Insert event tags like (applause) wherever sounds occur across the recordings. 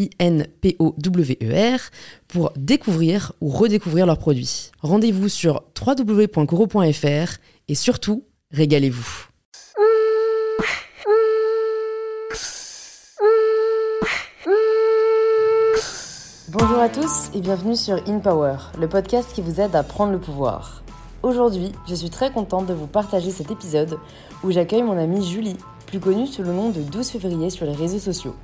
I-N-P-O-W-E-R, pour découvrir ou redécouvrir leurs produits. Rendez-vous sur www.coro.fr et surtout, régalez-vous. Bonjour à tous et bienvenue sur In Power, le podcast qui vous aide à prendre le pouvoir. Aujourd'hui, je suis très contente de vous partager cet épisode où j'accueille mon amie Julie, plus connue sous le nom de 12 février sur les réseaux sociaux.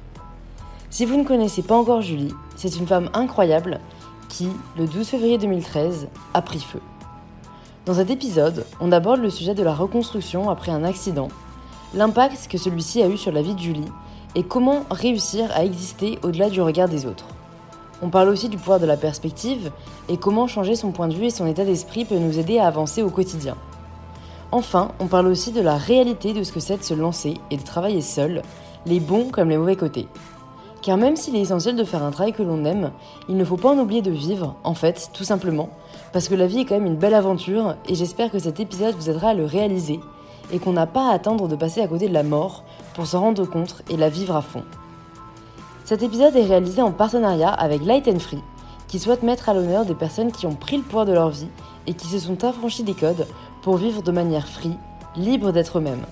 Si vous ne connaissez pas encore Julie, c'est une femme incroyable qui, le 12 février 2013, a pris feu. Dans cet épisode, on aborde le sujet de la reconstruction après un accident, l'impact que celui-ci a eu sur la vie de Julie et comment réussir à exister au-delà du regard des autres. On parle aussi du pouvoir de la perspective et comment changer son point de vue et son état d'esprit peut nous aider à avancer au quotidien. Enfin, on parle aussi de la réalité de ce que c'est de se lancer et de travailler seul, les bons comme les mauvais côtés. Car même s'il est essentiel de faire un travail que l'on aime, il ne faut pas en oublier de vivre, en fait, tout simplement, parce que la vie est quand même une belle aventure et j'espère que cet épisode vous aidera à le réaliser et qu'on n'a pas à attendre de passer à côté de la mort pour s'en rendre compte et la vivre à fond. Cet épisode est réalisé en partenariat avec Light and Free, qui souhaite mettre à l'honneur des personnes qui ont pris le pouvoir de leur vie et qui se sont affranchies des codes pour vivre de manière free, libre d'être eux-mêmes.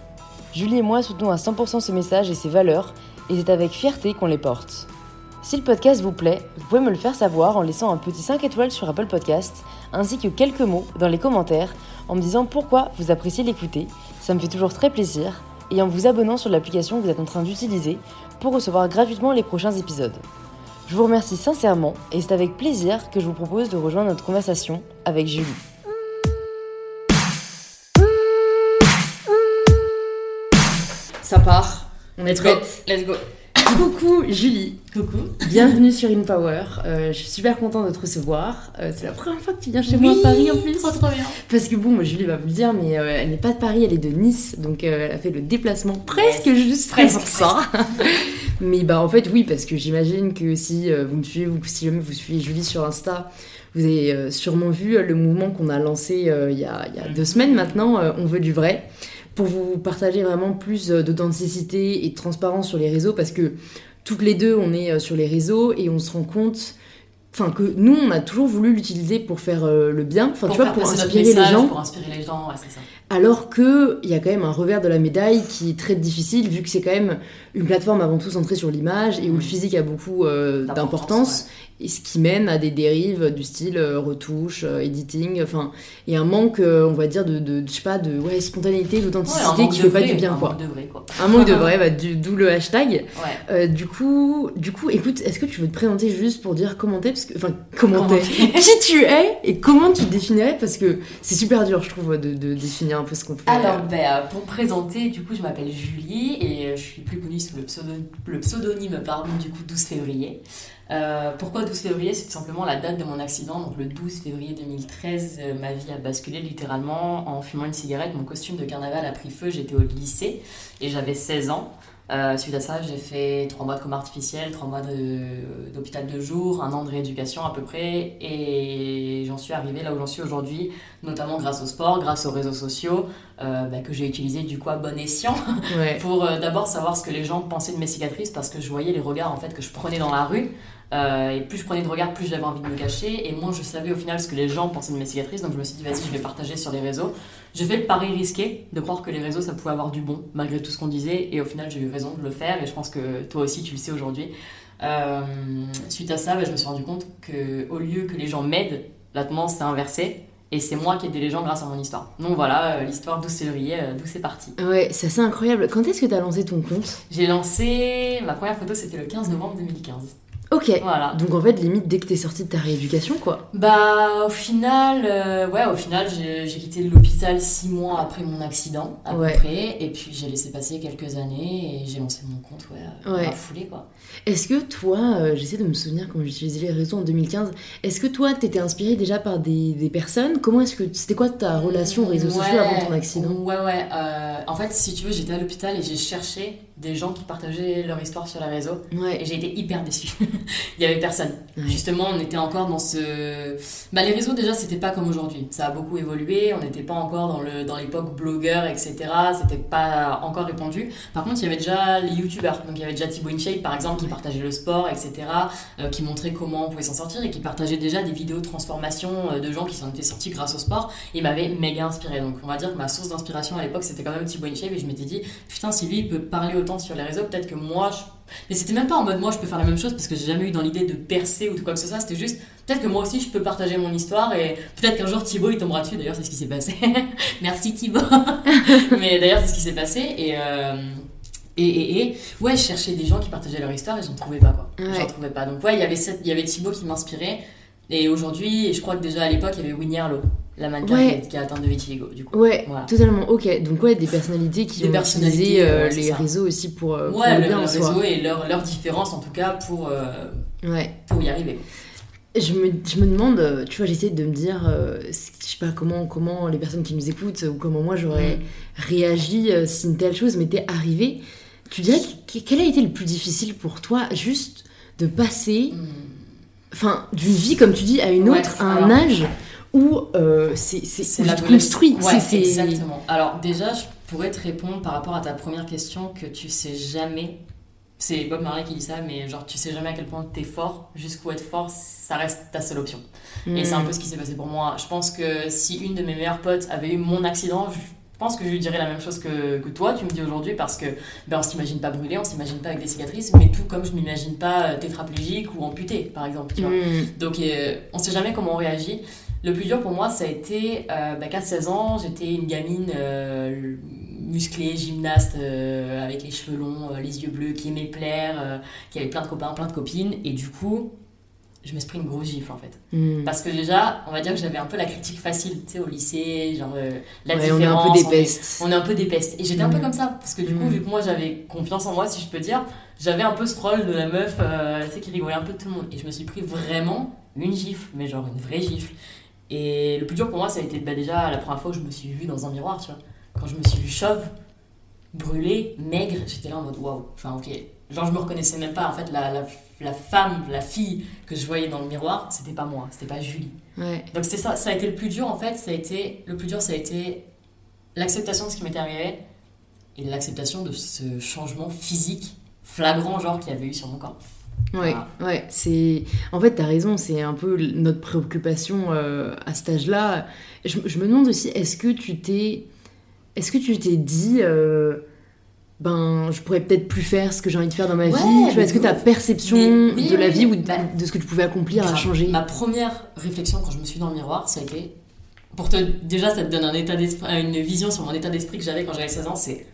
Julie et moi soutenons à 100% ce message et ses valeurs et c'est avec fierté qu'on les porte. Si le podcast vous plaît, vous pouvez me le faire savoir en laissant un petit 5 étoiles sur Apple Podcast, ainsi que quelques mots dans les commentaires en me disant pourquoi vous appréciez l'écouter, ça me fait toujours très plaisir, et en vous abonnant sur l'application que vous êtes en train d'utiliser pour recevoir gratuitement les prochains épisodes. Je vous remercie sincèrement et c'est avec plaisir que je vous propose de rejoindre notre conversation avec Julie. Ça part? On est prête. Let's go. Coucou Julie. Coucou. Bienvenue sur InPower. Euh, je suis super contente de te recevoir. Euh, c'est la première fois que tu viens chez moi à Paris en plus. Trop trop bien. Parce que bon, moi, Julie va vous le dire, mais euh, elle n'est pas de Paris, elle est de Nice. Donc elle a fait le déplacement presque juste presque, pour ça. (laughs) mais bah en fait, oui, parce que j'imagine que si vous me suivez ou si jamais vous suivez Julie sur Insta, vous avez sûrement vu le mouvement qu'on a lancé il y a, il y a deux semaines maintenant, On veut du vrai pour vous partager vraiment plus d'authenticité et de transparence sur les réseaux parce que toutes les deux on est sur les réseaux et on se rend compte enfin que nous on a toujours voulu l'utiliser pour faire le bien enfin tu vois pour inspirer les gens. pour inspirer les gens ouais, c'est ça. Alors que il y a quand même un revers de la médaille qui est très difficile vu que c'est quand même une plateforme avant tout centrée sur l'image et où le physique a beaucoup euh, d'importance et ce qui mène à des dérives du style euh, retouche, euh, editing, enfin, et un manque, euh, on va dire, de, de, je sais pas, de ouais, spontanéité, d'authenticité Ouais, qui fait pas vrai, du bien, un quoi. manque de vrai, quoi. Un manque de (laughs) vrai, bah, d'où le hashtag. Ouais. Euh, du coup, du coup, écoute, est-ce que tu veux te présenter juste pour dire commenter, parce que, enfin, commenter, qui tu es et comment tu te définirais, parce que c'est super dur, je trouve, de, de définir un peu ce qu'on fait. Alors, euh, pour présenter, du coup, je m'appelle Julie et je suis plus connue sous le, pseudo- le pseudonyme, pardon, du coup, 12 février. Euh, pourquoi 12 février? C'est tout simplement la date de mon accident. Donc, le 12 février 2013, euh, ma vie a basculé littéralement en fumant une cigarette. Mon costume de carnaval a pris feu. J'étais au lycée et j'avais 16 ans. Euh, suite à ça, j'ai fait 3 mois de coma artificiel, 3 mois de- d'hôpital de, jour, un an de rééducation à peu près, et j'en suis arrivée là où j'en suis aujourd'hui, notamment grâce au sport, grâce aux réseaux sociaux, euh, bah, que j'ai utilisé du coup à bon escient Ouais. (laughs) pour euh, d'abord savoir ce que les gens pensaient de mes cicatrices parce que je voyais les regards en fait que je prenais dans la rue Euh, et plus je prenais de regards plus j'avais envie de me cacher et moins je savais au final ce que les gens pensaient de mes cicatrices donc je me suis dit vas-y je vais partager sur les réseaux j'ai fait le pari risqué de croire que les réseaux ça pouvait avoir du bon malgré tout ce qu'on disait et au final j'ai eu raison de le faire et je pense que toi aussi tu le sais aujourd'hui Euh, suite à ça bah, je me suis rendu compte que au lieu que les gens m'aident la tendance s'est inversée Et c'est moi qui ai aidé les gens grâce à mon histoire. Donc voilà, euh, l'histoire 12 février, euh, d'où c'est parti. Ouais, c'est assez incroyable. Quand est-ce que tu as lancé ton compte? J'ai lancé. Ma première photo, c'était le 15 novembre 2015. Ok. Voilà. Donc en fait, limite, dès que t'es sortie de ta rééducation, quoi. Bah, au final, euh, ouais, au final, j'ai quitté l'hôpital six mois après mon accident, à Ouais. peu près. Et puis, j'ai laissé passer quelques années et j'ai lancé mon compte, ouais, à- Ouais. foulée, quoi. Est-ce que toi, euh, j'essaie de me souvenir quand j'utilisais les réseaux en 2015, est-ce que toi, t'étais inspiré déjà par des, des personnes? Comment est-ce que. C'était quoi ta relation aux réseaux sociaux avant ton accident? Ouais, ouais. euh, en fait, si tu veux, j'étais à l'hôpital et j'ai cherché des gens qui partageaient leur histoire sur les réseaux. Et Ouais. j'ai été hyper déçue. (laughs) Il y avait personne. Ouais. Justement, on était encore dans ce. Bah, les réseaux, déjà, c'était pas comme aujourd'hui. Ça a beaucoup évolué. On n'était pas encore dans le dans l'époque blogueur, etc. C'était pas encore répandu. Par contre, il y avait déjà les youtubeurs. Donc, il y avait déjà Thibaut InShape, par exemple, qui partageait le sport, etc. euh, qui montrait comment on pouvait s'en sortir et qui partageait déjà des vidéos de transformation euh, de gens qui s'en étaient sortis grâce au sport. Et il m'avait méga inspiré. Donc, on va dire que ma source d'inspiration à l'époque, c'était quand même Thibaut InShape. Et je m'étais dit, putain, si lui, il peut parler autant sur les réseaux, peut-être que moi, je mais c'était même pas en mode moi je peux faire la même chose parce que j'ai jamais eu dans l'idée de percer ou de quoi que ce soit. C'était juste peut-être que moi aussi je peux partager mon histoire et peut-être qu'un jour Thibaut il tombera dessus. D'ailleurs, c'est ce qui s'est passé. (laughs) Merci Thibaut. (laughs) Mais d'ailleurs, c'est ce qui s'est passé et. euh, Et, et, et, ouais, je cherchais des gens qui partageaient leur histoire et j'en trouvais pas quoi. Ouais. J'en trouvais pas. Donc, ouais, il y avait Thibaut qui m'inspirait. Et aujourd'hui, je crois que déjà à l'époque, il y avait Winnie Harlow, la mannequin Ouais. qui, qui a atteint de vitiligo, du coup. Ouais, Voilà. totalement. Ok, donc ouais, des personnalités qui Des ont personnalités, utilisé euh, les ça. réseaux aussi pour, euh, pour Ouais, le le, bien le réseau et leur, leur différence en tout cas pour, euh, Ouais. pour y arriver. Je me, je me demande, euh, tu vois, j'essaie de me dire, je sais pas comment, comment les personnes qui nous écoutent ou comment moi j'aurais Mm. réagi si une telle chose m'était arrivée. Tu dirais que- quel a été le plus difficile pour toi, juste de passer, Hmm. enfin, d'une vie comme tu dis à une Ouais, autre, à un alors- age où euh, c'est construis. Ouais, c'est- exactement. Alors déjà, je pourrais te répondre par rapport à ta première question que tu sais jamais. C'est Bob Marley qui dit ça, mais genre tu sais jamais à quel point t'es fort. Jusqu'où être fort, ça reste ta seule option. Et c'est un peu ce qui s'est passé pour moi. Je pense que si une de mes meilleures potes avait eu mon accident, je pense que je lui dirais la même chose que, que toi, tu me dis aujourd'hui, parce que ben, on s'imagine pas brûlé, on s'imagine pas avec des cicatrices, mais tout comme je m'imagine pas euh, tétraplégique ou amputé, par exemple. Tu vois. Mm. Donc euh, on sait jamais comment on réagit. Le plus dur pour moi, ça a été euh, bah, qu'à 16 ans, j'étais une gamine euh, musclée, gymnaste, euh, avec les cheveux longs, euh, les yeux bleus, qui aimait plaire, qui avait plein de copains, plein de copines. Et du coup, je me suis pris une grosse gifle en fait. Mm. Parce que déjà, on va dire que j'avais un peu la critique facile, tu sais, au lycée, genre la Ouais, on est différence. un peu des on est- pestes. on est un peu des pestes. Et j'étais un peu Mm. comme ça, parce que du coup, Mm. vu que moi j'avais confiance en moi, si je peux dire, j'avais un peu ce rôle de la meuf, tu sais, qui rigolait un peu de tout le monde. Et je me suis pris vraiment une gifle, mais genre une vraie gifle. Et le plus dur pour moi, ça a été bah, déjà la première fois que je me suis vue dans un miroir, tu vois. Quand je me suis vue chauve, brûlée, maigre, j'étais là en mode waouh. Enfin, ok. Genre, je me reconnaissais même pas. En fait, la, la, la femme, la fille que je voyais dans le miroir, c'était pas moi, c'était pas Julie. Ouais. Donc c'est ça, ça a été le plus dur en fait, ça a été, le plus dur ça a été l'acceptation de ce qui m'était arrivé et l'acceptation de ce changement physique flagrant genre qu'il y avait eu sur mon corps. Ouais, Voilà. ouais, c'est. En fait, t'as raison, c'est un peu notre préoccupation euh, à cet âge-là. Je, je me demande aussi, est-ce que tu t'es. Est-ce que tu t'es dit. euh, Ben, je pourrais peut-être plus faire ce que j'ai envie de faire dans ma Ouais, vie. Est-ce que ta perception Mais oui, de la vie ou de, bah, de ce que tu pouvais accomplir a changé? Ma première réflexion quand je me suis dans le miroir, ça a été pour te déjà ça te donne un état d'esprit, une vision sur mon état d'esprit que j'avais quand j'avais 16 ans, c'est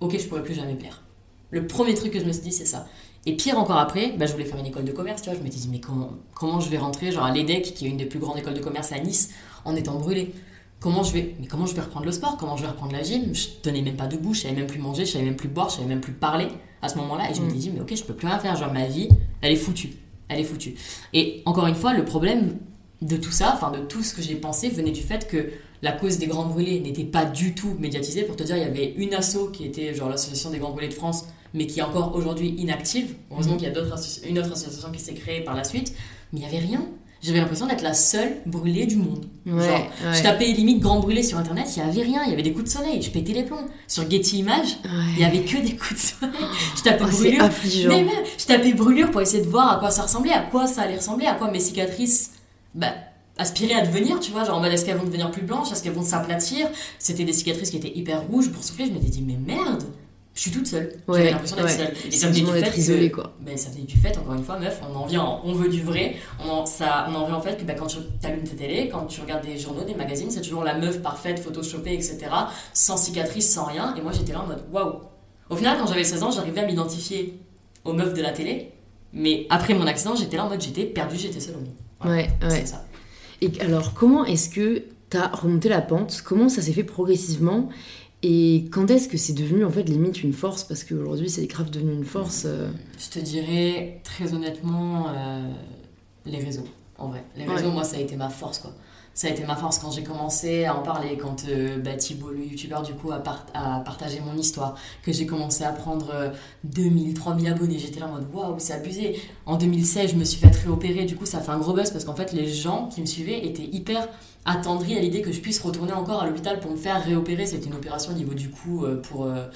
OK, je pourrais plus jamais plaire. Le premier truc que je me suis dit, c'est ça. Et pire encore après, bah, je voulais faire une école de commerce, tu vois. Je m'étais dit, mais comment, comment je vais rentrer genre à l'EDEC, qui est une des plus grandes écoles de commerce à Nice, en étant brûlée Comment je vais, mais comment je vais reprendre le sport? Comment je vais reprendre la gym? Je tenais même pas debout, je savais même plus manger, je savais même plus boire, je savais même plus parler à ce moment-là. Et je Mm. m'étais dit, mais ok, je peux plus rien faire. Genre ma vie, elle est foutue. Elle est foutue. Et encore une fois, le problème de tout ça, enfin de tout ce que j'ai pensé, venait du fait que la cause des Grands Brûlés n'était pas du tout médiatisée. Pour te dire, il y avait une asso qui était genre l'association des Grands Brûlés de France, mais qui est encore aujourd'hui inactive. Heureusement qu'il y a d'autres une autre association qui s'est créée par la suite, mais il n'y avait rien. J'avais l'impression d'être la seule brûlée du monde. Ouais, Genre, ouais. Je tapais limite Grand Brûlé sur internet, il n'y avait rien, il y avait des coups de soleil, je pétais les plombs. Sur Getty Images, il y avait que des coups de soleil. (laughs) Je tapais Oh, c'est brûlure. affligeant. Mais même, je tapais brûlure pour essayer de voir à quoi ça ressemblait, à quoi ça allait ressembler, à quoi mes cicatrices bah, aspiraient à devenir, tu vois. Genre en mode est-ce qu'elles vont devenir plus blanches, est-ce qu'elles vont s'aplatir? C'était des cicatrices qui étaient hyper rouges pour souffler. Je m'étais dit, mais merde, je suis toute seule. Ouais, J'avais l'impression d'être ouais. seule. Et ça venait du fait d'être que- quoi. ben, ça venait du fait, encore une fois, meuf, on en vient, on veut du vrai. On en, ça, on en vient en fait que ben, quand tu allumes ta télé, quand tu regardes des journaux, des magazines, c'est toujours la meuf parfaite, photoshopée, etc. Sans cicatrice, sans rien. Et moi, j'étais là en mode waouh. Au final, quand j'avais 16 ans, j'arrivais à m'identifier aux meufs de la télé. Mais après mon accident, j'étais là en mode j'étais perdue, j'étais seule au monde. Voilà, Ouais, ouais. C'est ça. Et alors, comment est-ce que t'as remonté la pente? Comment ça s'est fait progressivement? Et quand est-ce que c'est devenu en fait limite une force? Parce qu'aujourd'hui, c'est grave devenu une force. euh, Je te dirais très honnêtement euh, les réseaux, en vrai. Les réseaux, Ouais. moi, ça a été ma force, quoi. Ça a été ma force quand j'ai commencé à en parler, quand euh, bah, Thibaut, le youtubeur, du coup, a, part- a partagé mon histoire, que j'ai commencé à prendre euh, 2000, 3000 abonnés. J'étais là en mode waouh, c'est abusé. En 2016, je me suis fait réopérer, du coup, ça a fait un gros buzz parce qu'en fait, les gens qui me suivaient étaient hyper attendris à l'idée que je puisse retourner encore à l'hôpital pour me faire réopérer. C'était une opération au niveau du cou euh, pour, euh,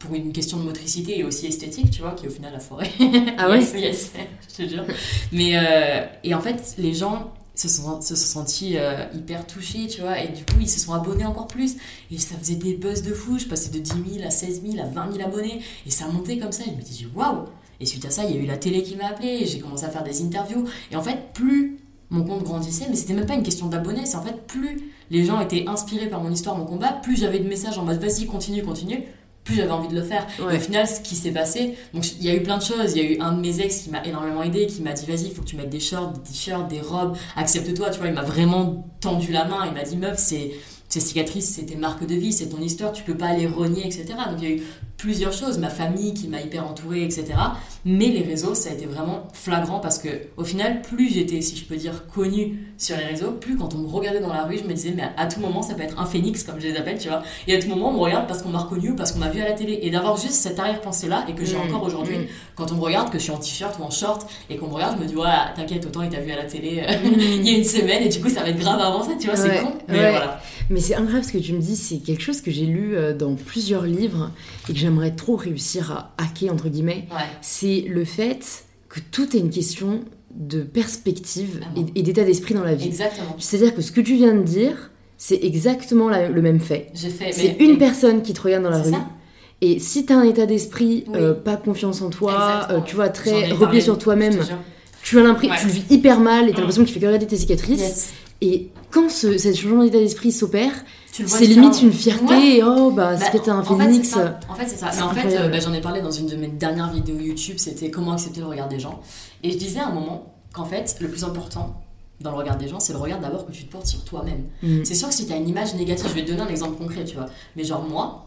pour une question de motricité et aussi esthétique, tu vois, qui au final a foiré. Ah ouais (laughs) Yes, yes, je te jure. Mais, euh, et en fait, les gens se sont, se sont sentis euh, hyper touchés, tu vois, et du coup, ils se sont abonnés encore plus. Et ça faisait des buzz de fou. Je passais de 10 000 à 16 000 à 20 000 abonnés. Et ça montait comme ça. Et je me disais, waouh! Et suite à ça, il y a eu la télé qui m'a appelé. J'ai commencé à faire des interviews. Et en fait, plus mon compte grandissait, mais c'était même pas une question d'abonnés, c'est en fait plus les gens étaient inspirés par mon histoire, mon combat, plus j'avais de messages en mode vas-y, continue, continue, plus j'avais envie de le faire. Ouais. Et au final, ce qui s'est passé, donc il y a eu plein de choses. Il y a eu un de mes ex qui m'a énormément aidé, qui m'a dit vas-y, il faut que tu mettes des shorts, des t-shirts, des robes, accepte-toi. Tu vois, il m'a vraiment tendu la main. Il m'a dit meuf, c'est ces cicatrices, c'est tes marques de vie, c'est ton histoire, tu peux pas les renier, etc. Donc il y a eu plusieurs choses, ma famille qui m'a hyper entourée, etc. Mais les réseaux, ça a été vraiment flagrant parce que au final, plus j'étais, si je peux dire, connue sur les réseaux, plus quand on me regardait dans la rue, je me disais, mais à tout moment, ça peut être un phénix, comme je les appelle, tu vois. Et à tout moment, on me regarde parce qu'on m'a reconnu ou parce qu'on m'a vu à la télé. Et d'avoir juste cette arrière-pensée-là et que j'ai Mm, encore aujourd'hui, mm. Quand on me regarde, que je suis en t-shirt ou en short et qu'on me regarde, je me dis, ouais, t'inquiète, autant il t'a vu à la télé euh, (laughs) il y a une semaine et du coup, ça va être grave avancé, tu vois, Ouais, c'est con. Mais ouais. voilà. Mais c'est incroyable ce que tu me dis, c'est quelque chose que j'ai lu euh, dans plusieurs livres et que j'aimerais trop réussir à hacker, entre guillemets. Ouais. C'est le fait que tout est une question de perspective Ah bon. et, et d'état d'esprit dans la vie. Exactement. C'est-à-dire que ce que tu viens de dire, c'est exactement la- le même fait. C'est une personne qui te regarde dans la rue. ça. Et si t'as un état d'esprit, Oui. euh, pas confiance en toi, euh, tu vois, très replié sur toi-même, tu as l'impression, Ouais. tu le vis hyper mal et t'as Mm. l'impression que tu fais que regarder tes cicatrices. Yes. Et quand ce, ce changement d'état d'esprit s'opère, c'est limite une fierté. Ouais. et oh bah, Bah, c'est peut-être un en fait, phénix. En fait, c'est ça. Mais en fait, euh, bah, j'en ai parlé dans une de mes dernières vidéos YouTube, c'était comment accepter le regard des gens. Et je disais à un moment qu'en fait, le plus important dans le regard des gens, c'est le regard d'abord que tu te portes sur toi-même. Mm. C'est sûr que si tu as une image négative, je vais te donner un exemple concret, tu vois. Mais genre, moi,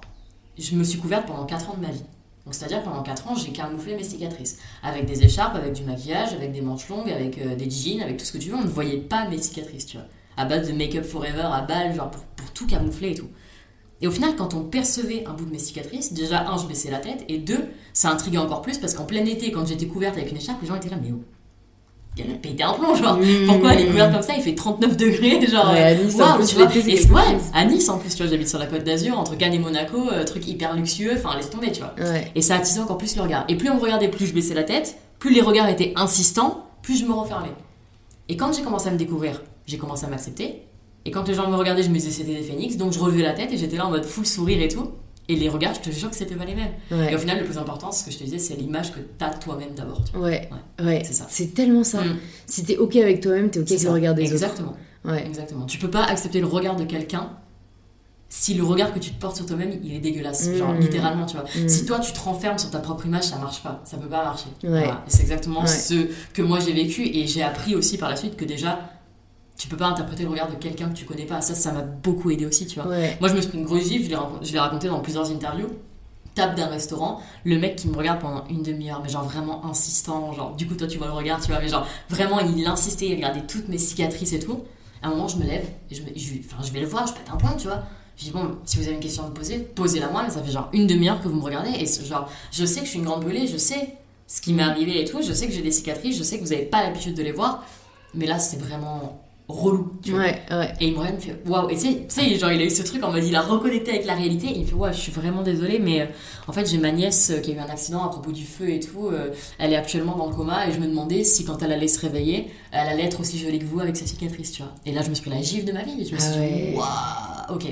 je me suis couverte pendant 4 ans de ma vie. Donc, c'est-à-dire pendant 4 ans, j'ai camouflé mes cicatrices. Avec des écharpes, avec du maquillage, avec des manches longues, avec euh, des jeans, avec tout ce que tu veux. On ne voyait pas mes cicatrices, tu vois. À base de make-up forever, à balle, genre pour, pour tout camoufler et tout. Et au final, quand on percevait un bout de mes cicatrices, déjà, un, je baissais la tête, et deux, ça intriguait encore plus parce qu'en plein été, quand j'étais couverte avec une écharpe, les gens étaient là, mais oh, elle a pété un plomb, genre, Mm. pourquoi elle est couverte comme ça? Il fait 39 degrés, genre, Ouais, à Nice, en waouh, plus, tu vois. Et ouais, à Nice en plus, tu vois, j'habite sur la côte d'Azur, entre Cannes et Monaco, euh, truc hyper luxueux, enfin, laisse tomber, tu vois. Ouais. Et ça attisait encore plus le regard. Et plus on me regardait, plus je baissais la tête, plus les regards étaient insistants, plus je me refermais. Et quand j'ai commencé à me découvrir, j'ai commencé à m'accepter. Et quand les gens me regardaient, je me disais c'était des phénix, donc je relevais la tête et j'étais là en mode full sourire et tout. Et les regards, je te jure que c'était pas les mêmes. Ouais. Et au final, le plus important, ce que je te disais, c'est l'image que t'as toi-même d'abord. Ouais, ouais, c'est ça. c'est tellement ça. Mm. Si t'es ok avec toi-même, t'es ok avec le regard des Exactement. autres. Ouais. Exactement. Tu peux pas accepter le regard de quelqu'un si le regard que tu te portes sur toi-même, il est dégueulasse. Genre, Mm. littéralement, tu vois. Mm. Si toi, tu te renfermes sur ta propre image, ça marche pas. Ça peut pas marcher. Voilà. C'est exactement ce que moi j'ai vécu et j'ai appris aussi par la suite que déjà, tu peux pas interpréter le regard de quelqu'un que tu connais pas. Ça, ça m'a beaucoup aidé aussi, tu vois. Ouais. Moi, je me suis pris une grosse gifle, je l'ai raconté, dans plusieurs interviews. Table d'un restaurant, le mec qui me regarde pendant une demi-heure, mais genre vraiment insistant, genre du coup toi tu vois le regard, tu vois, mais genre vraiment il insistait, il regardait toutes mes cicatrices et tout. À un moment je me lève et je, me, je, enfin, je vais le voir, je pète un point, tu vois. Je dis bon, si vous avez une question à me poser, posez-la moi, mais ça fait genre une demi-heure que vous me regardez et genre je sais que je suis une grande brûlée, je sais ce qui m'est arrivé et tout, je sais que j'ai des cicatrices, je sais que vous avez pas l'habitude de les voir, mais là c'est vraiment relou, tu vois. Ouais, ouais. Et il me regarde, il me fait waouh. Et tu sais- tu sais, genre il a eu ce truc en mode il a reconnecté avec la réalité. Et il me fait waouh, je suis vraiment désolée, mais euh, en fait j'ai ma nièce euh, qui a eu un accident à propos du feu et tout. euh, elle est actuellement dans le coma et je me demandais si quand elle allait se réveiller, elle allait être aussi jolie que vous avec sa cicatrice, tu vois. Et là je me suis pris la gifle de ma vie. Et je me Ah suis ouais. dit waouh, ok.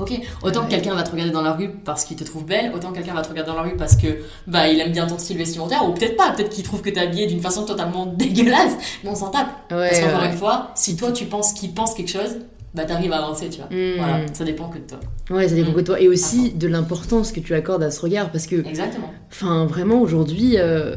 Ok, autant que quelqu'un va te regarder dans la rue parce qu'il te trouve belle, autant que quelqu'un va te regarder dans la rue parce que bah il aime bien ton style vestimentaire, ou peut-être pas, peut-être qu'il trouve que t'es habillé d'une façon totalement (laughs) dégueulasse, mais on s'en tape. Ouais, parce qu'encore ouais. une fois, si toi tu penses qu'il pense quelque chose, bah t'arrives à avancer, tu vois. Mm. Voilà, ça dépend que de toi. Ouais, ça dépend Mm. que de toi. Et aussi de l'importance que tu accordes à ce regard. Parce que, Exactement. enfin, vraiment, aujourd'hui, euh,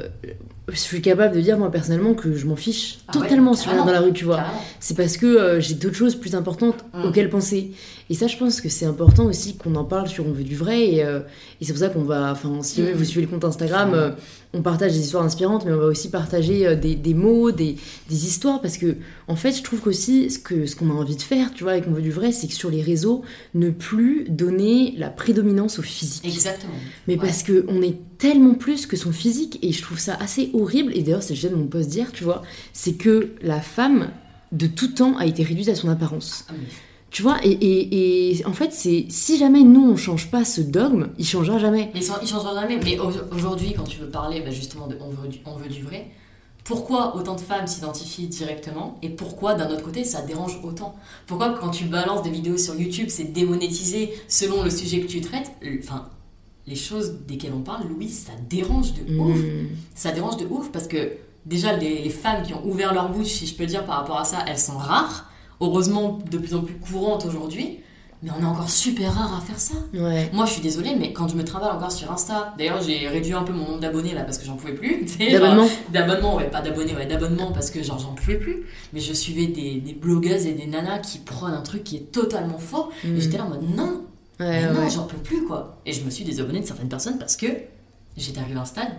je suis capable de dire, moi, personnellement, que je m'en fiche Ah ouais, totalement si je regarde dans la rue, tu vois. C'est parce que euh, j'ai d'autres choses plus importantes Mm. auxquelles penser. Et ça, je pense que c'est important aussi qu'on en parle sur On veut du vrai. Et, euh, et c'est pour ça qu'on va, enfin, si Mm. vous suivez le compte Instagram, euh, on partage des histoires inspirantes, mais on va aussi partager euh, des, des mots, des, des histoires. Parce que, en fait, je trouve qu'aussi, ce que ce qu'on a envie de faire, tu vois, avec On veut du vrai, c'est que sur les réseaux, ne plus donner la prédominance au physique. Exactement. Mais Ouais. parce que on est tellement plus que son physique et je trouve ça assez horrible. Et d'ailleurs, c'est le de mon poste dire, tu vois, c'est que la femme de tout temps a été réduite à son apparence. Ah, Tu vois, et, et, et en fait, c'est si jamais nous on change pas ce dogme, il changera jamais. Il changera jamais. Mais au- aujourd'hui, quand tu veux parler bah, justement de on veut, du, on veut du vrai, pourquoi autant de femmes s'identifient directement et pourquoi d'un autre côté ça dérange autant? Pourquoi quand tu balances des vidéos sur YouTube, c'est démonétisé selon le sujet que tu traites Enfin, les choses desquelles on parle, Louis, ça dérange de ouf. Mm. Ça dérange de ouf parce que déjà, les, les femmes qui ont ouvert leur bouche, si je peux dire par rapport à ça, elles sont rares. Heureusement, de plus en plus courantes aujourd'hui. Mais on est encore super rares à faire ça. Ouais. Moi, je suis désolée, mais quand je me trimballe encore sur Insta, d'ailleurs, j'ai réduit un peu mon nombre d'abonnés là parce que j'en pouvais plus. D'abonnement D'abonnement, ouais, pas d'abonnés, ouais, d'abonnement parce que genre j'en pouvais plus. Mais je suivais des, des blogueuses et des nanas qui prônent un truc qui est totalement faux. Mm. Et j'étais là en mode non, Ouais, non, ouais. j'en peux plus quoi. Et je me suis désabonné de certaines personnes parce que j'étais arrivé à un stade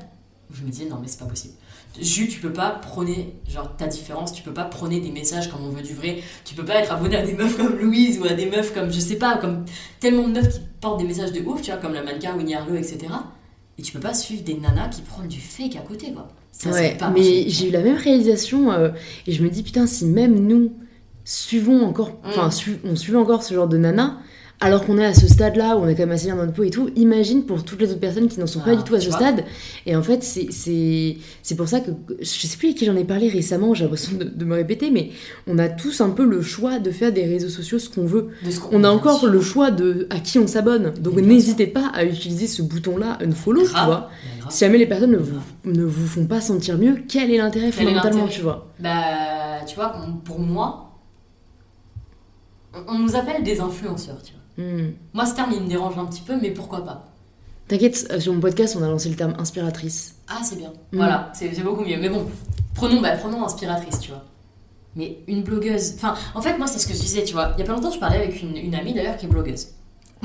où je me disais non, mais c'est pas possible. Jus, tu peux pas prôner genre ta différence, tu peux pas prôner des messages comme on veut du vrai, tu peux pas être abonné à des meufs comme Louise ou à des meufs comme je sais pas, comme tellement de meufs qui portent des messages de ouf, tu vois, comme la mannequin Winnie Harlow, etc. Et tu peux pas suivre des nanas qui prônent du fake à côté quoi. Ça, Ouais, pas mais j'ai eu la même réalisation euh, et je me dis putain si même nous suivons encore, Mm. enfin su- on suivait encore ce genre de nana, alors qu'on est à ce stade-là où on est quand même assez bien dans notre peau et tout, imagine pour toutes les autres personnes qui n'en sont pas Ah, du tout à tu ce vois. stade. Et en fait c'est pour ça que je sais plus à qui j'en ai parlé récemment, j'ai l'impression de, de me répéter, mais on a tous un peu le choix de faire des réseaux sociaux ce qu'on veut. De ce qu'on- On a encore sûr. le choix de à qui on s'abonne. Donc n'hésitez pas à utiliser ce bouton-là, unfollow, tu Grave, vois. mais grave. Si jamais les personnes ne vous, ne vous font pas sentir mieux, quel est l'intérêt fondamentalement, tu vois? Bah, tu vois, pour moi, on- on nous appelle des influenceurs, tu vois. Hmm. Moi, ce terme, il me dérange un petit peu, mais pourquoi pas T'inquiète, euh, sur mon podcast, on a lancé le terme inspiratrice. Ah, c'est bien. Mm. Voilà, c'est beaucoup mieux. Mais bon, prenons, bah, prenons inspiratrice, tu vois. Mais une blogueuse. Enfin, en fait, moi, c'est ce que je disais, tu vois. Il y a pas longtemps, je parlais avec une, une amie d'ailleurs qui est blogueuse.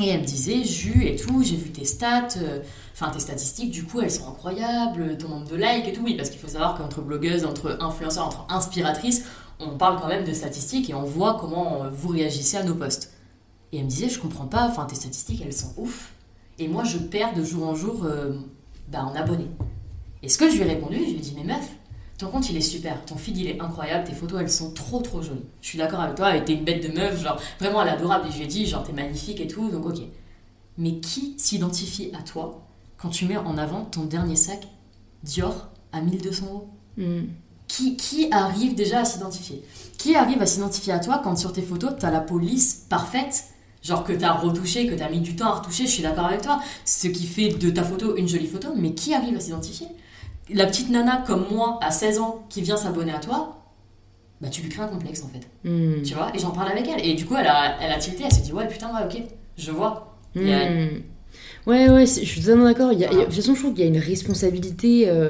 Et elle me disait, Jus et tout, j'ai vu tes stats, euh, enfin tes statistiques, du coup, elles sont incroyables, ton nombre de likes et tout. Oui, parce qu'il faut savoir qu'entre blogueuses, entre influenceurs, entre inspiratrices, on parle quand même de statistiques et on voit comment euh, vous réagissez à nos posts. Et elle me disait, je comprends pas, enfin tes statistiques, elles sont ouf. Et moi, je perds de jour en jour euh, bah, en abonnés. Et ce que je lui ai répondu, je lui ai dit, mais meuf, ton compte il est super, ton feed il est incroyable, tes photos elles sont trop trop jolies. Je suis d'accord avec toi, t'es une bête de meuf, genre vraiment elle est adorable. Et je lui ai dit, genre t'es magnifique et tout, donc ok. Mais qui s'identifie à toi quand tu mets en avant ton dernier sac Dior à 1200 euros? Hmm. Qui, qui arrive déjà à s'identifier Qui arrive à s'identifier à toi quand sur tes photos, t'as la police parfaite? Genre que t'as retouché, que t'as mis du temps à retoucher, je suis d'accord avec toi. Ce qui fait de ta photo une jolie photo, mais qui arrive à s'identifier? La petite nana comme moi, à 16 ans, qui vient s'abonner à toi, bah tu lui crées un complexe en fait. Hmm. Tu vois? Et j'en parle avec elle. Et du coup, elle a, elle a tilté, elle s'est dit, ouais, putain, ouais, ok, je vois. A- Hmm. Ouais, ouais, je suis totalement d'accord. Voilà. De toute façon, je trouve qu'il y a une responsabilité. euh,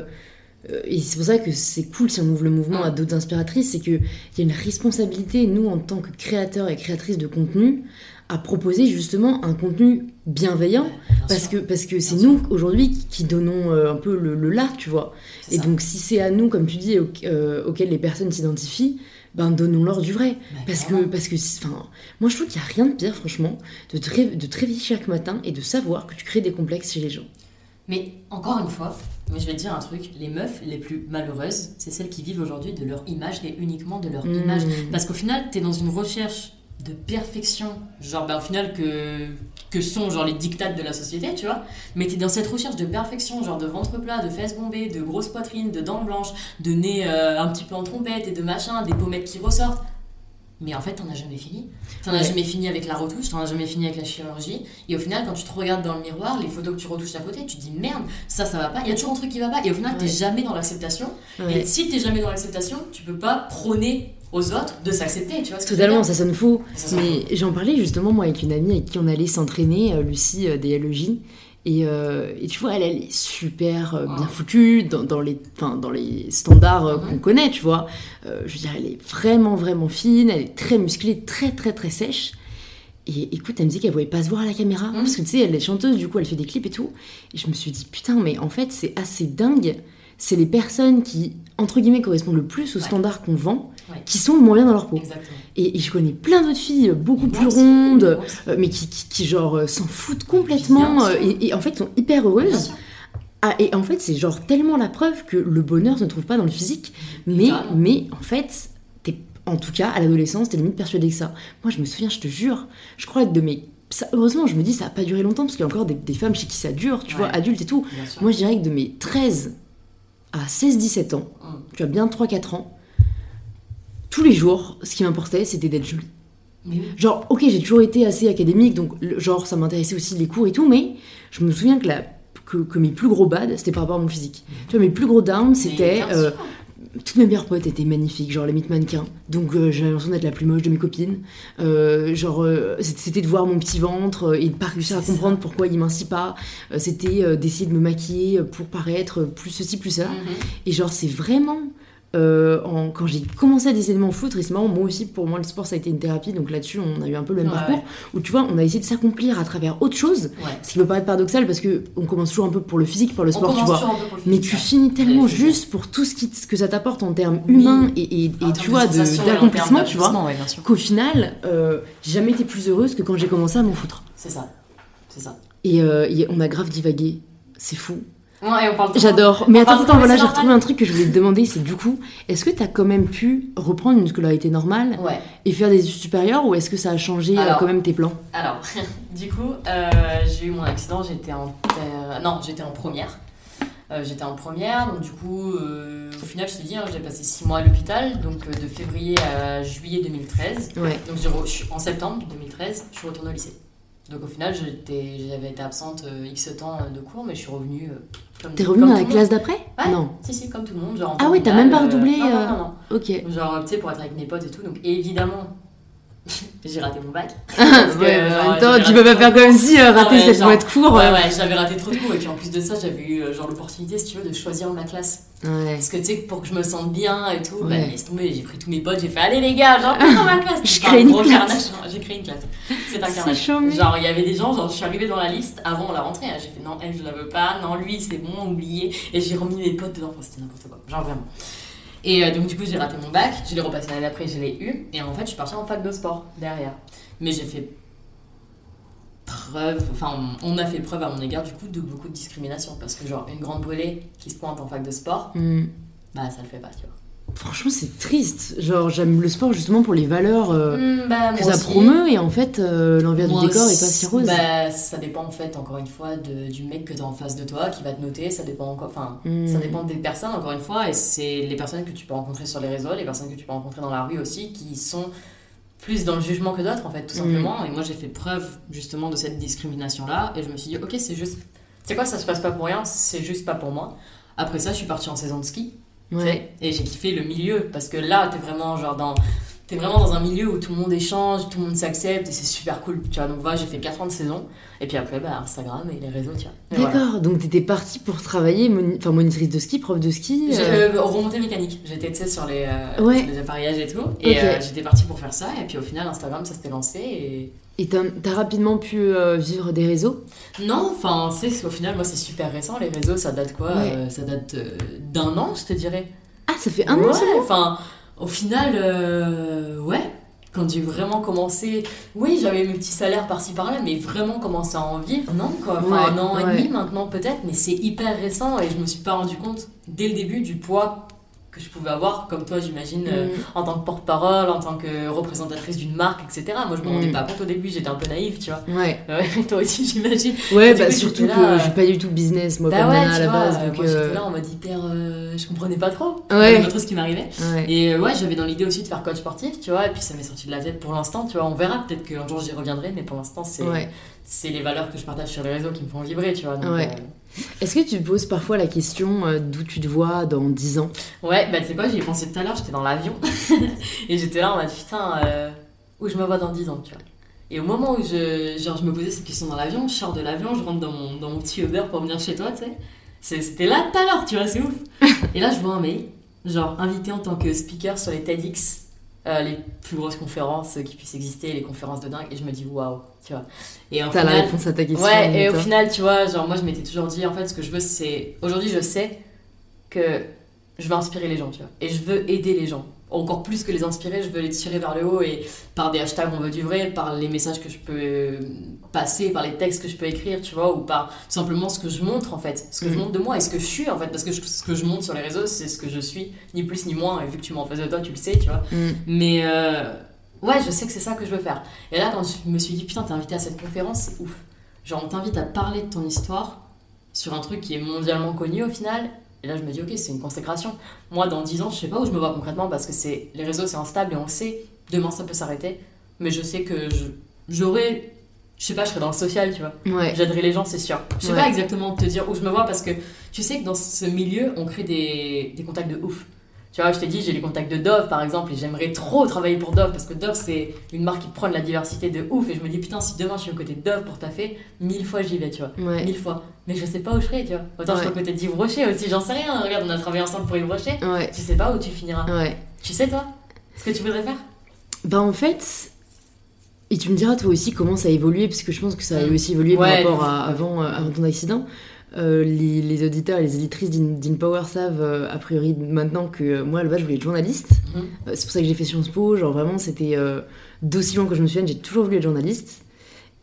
et c'est pour ça que c'est cool si on ouvre le mouvement à d'autres inspiratrices. C'est qu'il y a une responsabilité, nous, en tant que créateurs et créatrices de contenu, à proposer justement un contenu bienveillant. Bien Parce que parce que c'est nous, aujourd'hui, qui, donnons euh, un peu le, le là, tu vois. Et ça. donc, si c'est à nous, comme tu dis, au- euh, auxquels les personnes s'identifient, ben donnons-leur du vrai. Parce que, parce que enfin, moi je trouve qu'il n'y a rien de pire, franchement, de te, de te réveiller chaque matin et de savoir que tu crées des complexes chez les gens. Mais encore une fois, mais je vais te dire un truc, les meufs les plus malheureuses, c'est celles qui vivent aujourd'hui de leur image et uniquement de leur Mmh. image. Parce qu'au final, t'es dans une recherche de perfection, genre ben, au final que, que sont genre les dictates de la société, tu vois. Mais t'es dans cette recherche de perfection, genre de ventre plat, de fesses bombées, de grosses poitrines, de dents blanches, de nez euh, un petit peu en trompette et de machin, des pommettes qui ressortent. Mais en fait, t'en as jamais fini. T'en as Ouais. jamais fini avec la retouche, t'en as jamais fini avec la chirurgie. Et au final, quand tu te regardes dans le miroir, les photos que tu retouches à côté, tu te dis merde, ça, ça va pas. Il y a toujours un truc qui va pas. Et au final, t'es jamais dans l'acceptation. Ouais. Et si t'es jamais dans l'acceptation, tu peux pas prôner aux autres de s'accepter, tu vois ce Totalement, ça sonne. Ça sonne Mais j'en parlais justement moi avec une amie avec qui on allait s'entraîner, euh, Lucie euh, des LEJ. Et, euh, et tu vois, elle, elle est super euh, bien foutue dans, dans les, enfin, dans les standards euh, qu'on connaît, tu vois. Je veux dire, elle est vraiment, vraiment fine, elle est très musclée, très, très, très sèche. Et écoute, elle me dit qu'elle pouvait pas se voir à la caméra. Mhm. Parce que tu sais, elle est chanteuse, du coup, elle fait des clips et tout. Et je me suis dit, putain, mais en fait, c'est assez dingue. C'est les personnes qui, entre guillemets, correspondent le plus aux Ouais. standards qu'on vend, Ouais. qui sont moins bien dans leur peau. Et, et je connais plein d'autres filles euh, beaucoup plus rondes, euh, mais qui, qui, qui, genre euh, s'en foutent complètement euh, et, et en fait sont hyper heureuses. Ah, et en fait, c'est genre tellement la preuve que le bonheur se trouve pas dans le physique, mais, mais en fait, t'es, en tout cas, à l'adolescence, t'es limite persuadé que ça. Moi, je me souviens, je te jure, je crois que de mes. ça- heureusement, je me dis, ça a pas duré longtemps parce qu'il y a encore des, des femmes chez qui ça dure, tu Ouais. vois, adultes et tout. Moi, je dirais que de mes 13 à 16-17 ans, Mm. tu as bien 3-4 ans, tous les jours, ce qui m'importait, c'était d'être jolie. Oui. Genre, ok, j'ai toujours été assez académique, donc le- genre ça m'intéressait aussi les cours et tout, mais je me souviens que, la, que, que mes plus gros bad, c'était par rapport à mon physique. Tu vois, mes plus gros down, c'était. Euh, toutes mes meilleures potes étaient magnifiques, genre les mythes mannequins. Donc euh, j'avais l'impression d'être la plus moche de mes copines. Euh, genre, euh, c'était de voir mon petit ventre et de pas réussir à comprendre pourquoi il mincit pas. C'était d'essayer de me maquiller pour paraître plus ceci, plus ça. Mhm. Et genre, c'est vraiment. Euh, en- quand j'ai commencé à décider de m'en foutre, et c'est marrant, moi aussi, pour moi, le sport, ça a été une thérapie, donc là-dessus, on a eu un peu le même Ouais, parcours, où tu vois, on a essayé de s'accomplir à travers autre chose, Ouais. ce qui peut paraître paradoxal parce que on commence toujours un peu pour le physique, pour le On sport, tu vois. Mais physique, tu finis tellement juste pour tout ce, qui, que ça t'apporte en termes Oui. humains et, et- et En termes tu vois, d'accomplissement, tu vois, qu'au final, euh, j'ai jamais été plus heureuse que quand j'ai commencé à m'en foutre. C'est ça. C'est ça. Et, euh, et on a grave divagué, c'est fou. Ouais, on parle de- J'adore. Mais on attends, attends, voilà, j'ai retrouvé un truc que je voulais te demander, c'est du coup, est-ce que t'as quand même pu reprendre une scolarité normale Ouais. et faire des études supérieures ou est-ce que ça a changé euh, Alors. quand même tes plans? Alors, (laughs) du coup, euh, j'ai eu mon accident, j'étais en non, j'étais en première. Euh, j'étais en première, donc du coup, au final, je t'ai dit, hein, j'ai passé 6 mois à l'hôpital, donc de février à juillet 2013. Ouais. Donc je en septembre 2013, je suis retournée au lycée. Donc au final, j'avais été absente euh, X temps euh, de cours, mais je suis revenue euh, comme T'es revenue dans la classe d'après Ouais. Non. Si, si, comme tout le monde. Genre en Ah oui, t'as même pas euh, redoublé, Non, non, non, non. Ok. Genre, tu sais, pour être avec mes potes et tout. Donc évidemment, j'ai raté mon bac. (laughs) Parce que, genre, temps, j'avais tu peux pas faire comme si euh, rater ouais, cette genre- mois de cours. Ouais, euh, ouais, j'avais raté trop de cours. Et puis en plus de ça, j'avais eu euh, genre l'opportunité, si tu veux, de choisir ma classe. Ouais. Parce que tu sais, pour que je me sente bien et tout, bah, laisse tomber. J'ai pris tous mes potes, j'ai fait allez les gars, j'entre dans ma (laughs) classe. Je crée une classe. J'ai créé une classe. C'est un carnage. Genre, il y avait des gens, genre, je suis arrivée dans la liste avant la rentrée. hein, j'ai fait non, elle, je la veux pas. Non, lui, c'est bon, oublié. Et j'ai remis mes potes dedans. Enfin, c'était n'importe quoi. Genre, vraiment. Et euh, donc, du coup, j'ai raté mon bac. Je l'ai repassé l'année d'après, je l'ai eu. Et en fait, je suis partie en fac de sport derrière. Mais j'ai fait preuve, enfin, on a fait preuve à mon égard, du coup, de beaucoup de discrimination. Parce que, genre, une grande brûlée qui se pointe en fac de sport, Hmm. bah, ça le fait pas, tu vois. Franchement, c'est triste. Genre, j'aime le sport justement pour les valeurs euh, Hmm, bah, que ça aussi. promeut et en fait, euh, l'envers du décor est pas si rose. Bah, ça dépend en fait, encore une fois, de- du mec que tu as en face de toi qui va te noter. Ça dépend encore, enfin, ça dépend des personnes, encore une fois, et c'est les personnes que tu peux rencontrer sur les réseaux, les personnes que tu peux rencontrer dans la rue aussi, qui sont plus dans le jugement que d'autres, en fait, tout Mm. simplement. Et moi, j'ai fait preuve justement de cette discrimination-là, et je me suis dit, ok, c'est juste. C'est quoi, ça se passe pas pour rien, c'est juste pas pour moi. Après ça, je suis partie en saison de ski. Ouais. Et j'ai kiffé le milieu parce que là, t'es vraiment genre dans. T'es vraiment dans un milieu où tout le monde échange, tout le monde s'accepte et c'est super cool. Tu vois, donc voilà, j'ai fait 4 ans de saison. Et puis après, bah, Instagram et les réseaux, tu vois. Voilà. D'accord, donc t'étais partie pour travailler, moni- enfin monitrice de ski, prof de ski. Euh, euh, remonté mécanique. J'étais, tu sais, sur les, euh, Ouais. sur les appareillages et tout. Et j'étais partie pour faire ça. Et puis au final, Instagram, ça s'était lancé. Et Et t'as rapidement pu euh, vivre des réseaux? Non, enfin, sais, au final, moi, c'est super récent. Les réseaux, ça date quoi? Ouais. Euh, Ça date euh, d'un an, je te dirais. Ah, ça fait un an seulement? Enfin, au final, ouais. Quand j'ai vraiment commencé, oui, j'avais mes petits salaires par-ci par-là, mais vraiment commencé à en vivre, non quoi. Enfin, Ouais, un an et demi maintenant peut-être, mais c'est hyper récent et je me suis pas rendu compte dès le début du poids que je pouvais avoir, comme toi, j'imagine, euh, Mm. en tant que porte-parole, en tant que représentatrice d'une marque, etc. Moi, je me rendais Mm. pas compte au début, j'étais un peu naïve, tu vois. Ouais, (laughs) toi aussi, j'imagine. ouais bah coup, surtout j'étais que là, je suis pas du tout business, moi, Bah comme ouais, nana à la vois, base. euh, donc, moi euh, j'étais là en mode hyper. euh, je comprenais pas trop. Je Ouais. comprenais pas trop ce qui m'arrivait. ouais. Et euh, ouais, j'avais dans l'idée aussi de faire coach sportif, tu vois, et puis ça m'est sorti de la tête pour l'instant, tu vois. On verra, peut-être qu'un jour j'y reviendrai, mais pour l'instant, c'est. C'est les valeurs que je partage sur les réseaux qui me font vibrer, tu vois. donc, Ouais. Est-ce que tu te poses parfois la question euh, d'où tu te vois dans 10 ans? Euh, ouais, bah tu sais quoi, j'y ai pensé tout à l'heure, j'étais dans l'avion, (laughs) et j'étais là en mode putain, euh, où je me vois dans 10 ans, tu vois. Et au moment où je, genre, je me posais cette question dans l'avion, je sors de l'avion, je rentre dans mon, dans mon petit Uber pour venir chez toi, tu sais. C'était là tout à l'heure, tu vois, c'est ouf. (laughs) Et là, je vois un mail, genre invité en tant que speaker sur les TEDx, euh, les plus grosses conférences qui puissent exister, les conférences de dingue, et je me dis waouh, tu vois. Et T'as la réponse à ta question Ouais, et au final, tu vois, genre moi je m'étais toujours dit, en fait, ce que je veux, c'est. Aujourd'hui, je sais que je veux inspirer les gens, tu vois. Et je veux aider les gens. Encore plus que les inspirer, je veux les tirer vers le haut et par des hashtags on veut du vrai, par les messages que je peux passer, par les textes que je peux écrire, tu vois, ou par tout simplement ce que je montre en fait, ce que je Mhm. montre de moi et ce que je suis en fait, parce que je- ce que je montre sur les réseaux, c'est ce que je suis, ni plus ni moins, et vu que tu m'en face de toi, tu le sais, tu vois. Mm. Mais euh, ouais, je sais que c'est ça que je veux faire. Et là, quand je me suis dit, putain, t'es invité à cette conférence, c'est ouf. Genre, on t'invite à parler de ton histoire sur un truc qui est mondialement connu au final. Et là, je me dis, ok, c'est une consécration. Moi, dans 10 ans, je sais pas où je me vois concrètement parce que c'est les réseaux, c'est instable et on sait. Demain, ça peut s'arrêter. Mais je sais que je- j'aurai. Je sais pas, je serai dans le social, tu vois. Ouais. J'aiderai les gens, c'est sûr. Je sais Ouais. pas exactement te dire où je me vois parce que tu sais que dans ce milieu, on crée des, des contacts de ouf. Tu vois, je t'ai dit, j'ai les contacts de Dove par exemple, et j'aimerais trop travailler pour Dove parce que Dove c'est une marque qui prône la diversité de ouf. Et je me dis, putain, si demain je suis aux côtés de Dove pour taffer, mille fois j'y vais, tu vois. Ouais. Mille fois. Mais je sais pas où je serai, tu vois. Autant je suis aux côtés d'Yves Rocher aussi, j'en sais rien. Regarde, on a travaillé ensemble pour Yves Rocher. Ouais. Tu sais pas où tu finiras. Ouais. Tu sais, toi Ce que tu voudrais faire? Bah en fait, et tu me diras toi aussi comment ça a évolué, parce que je pense que ça a aussi évolué par rapport à avant, euh, avant ton accident. Euh, les, les auditeurs et les éditrices d'In- d'InPower savent euh, a priori maintenant que euh, moi à la base je voulais être journaliste. Mhm. C'est pour ça que j'ai fait Sciences Po, genre vraiment c'était d'aussi loin que je me souvienne, j'ai toujours voulu être journaliste.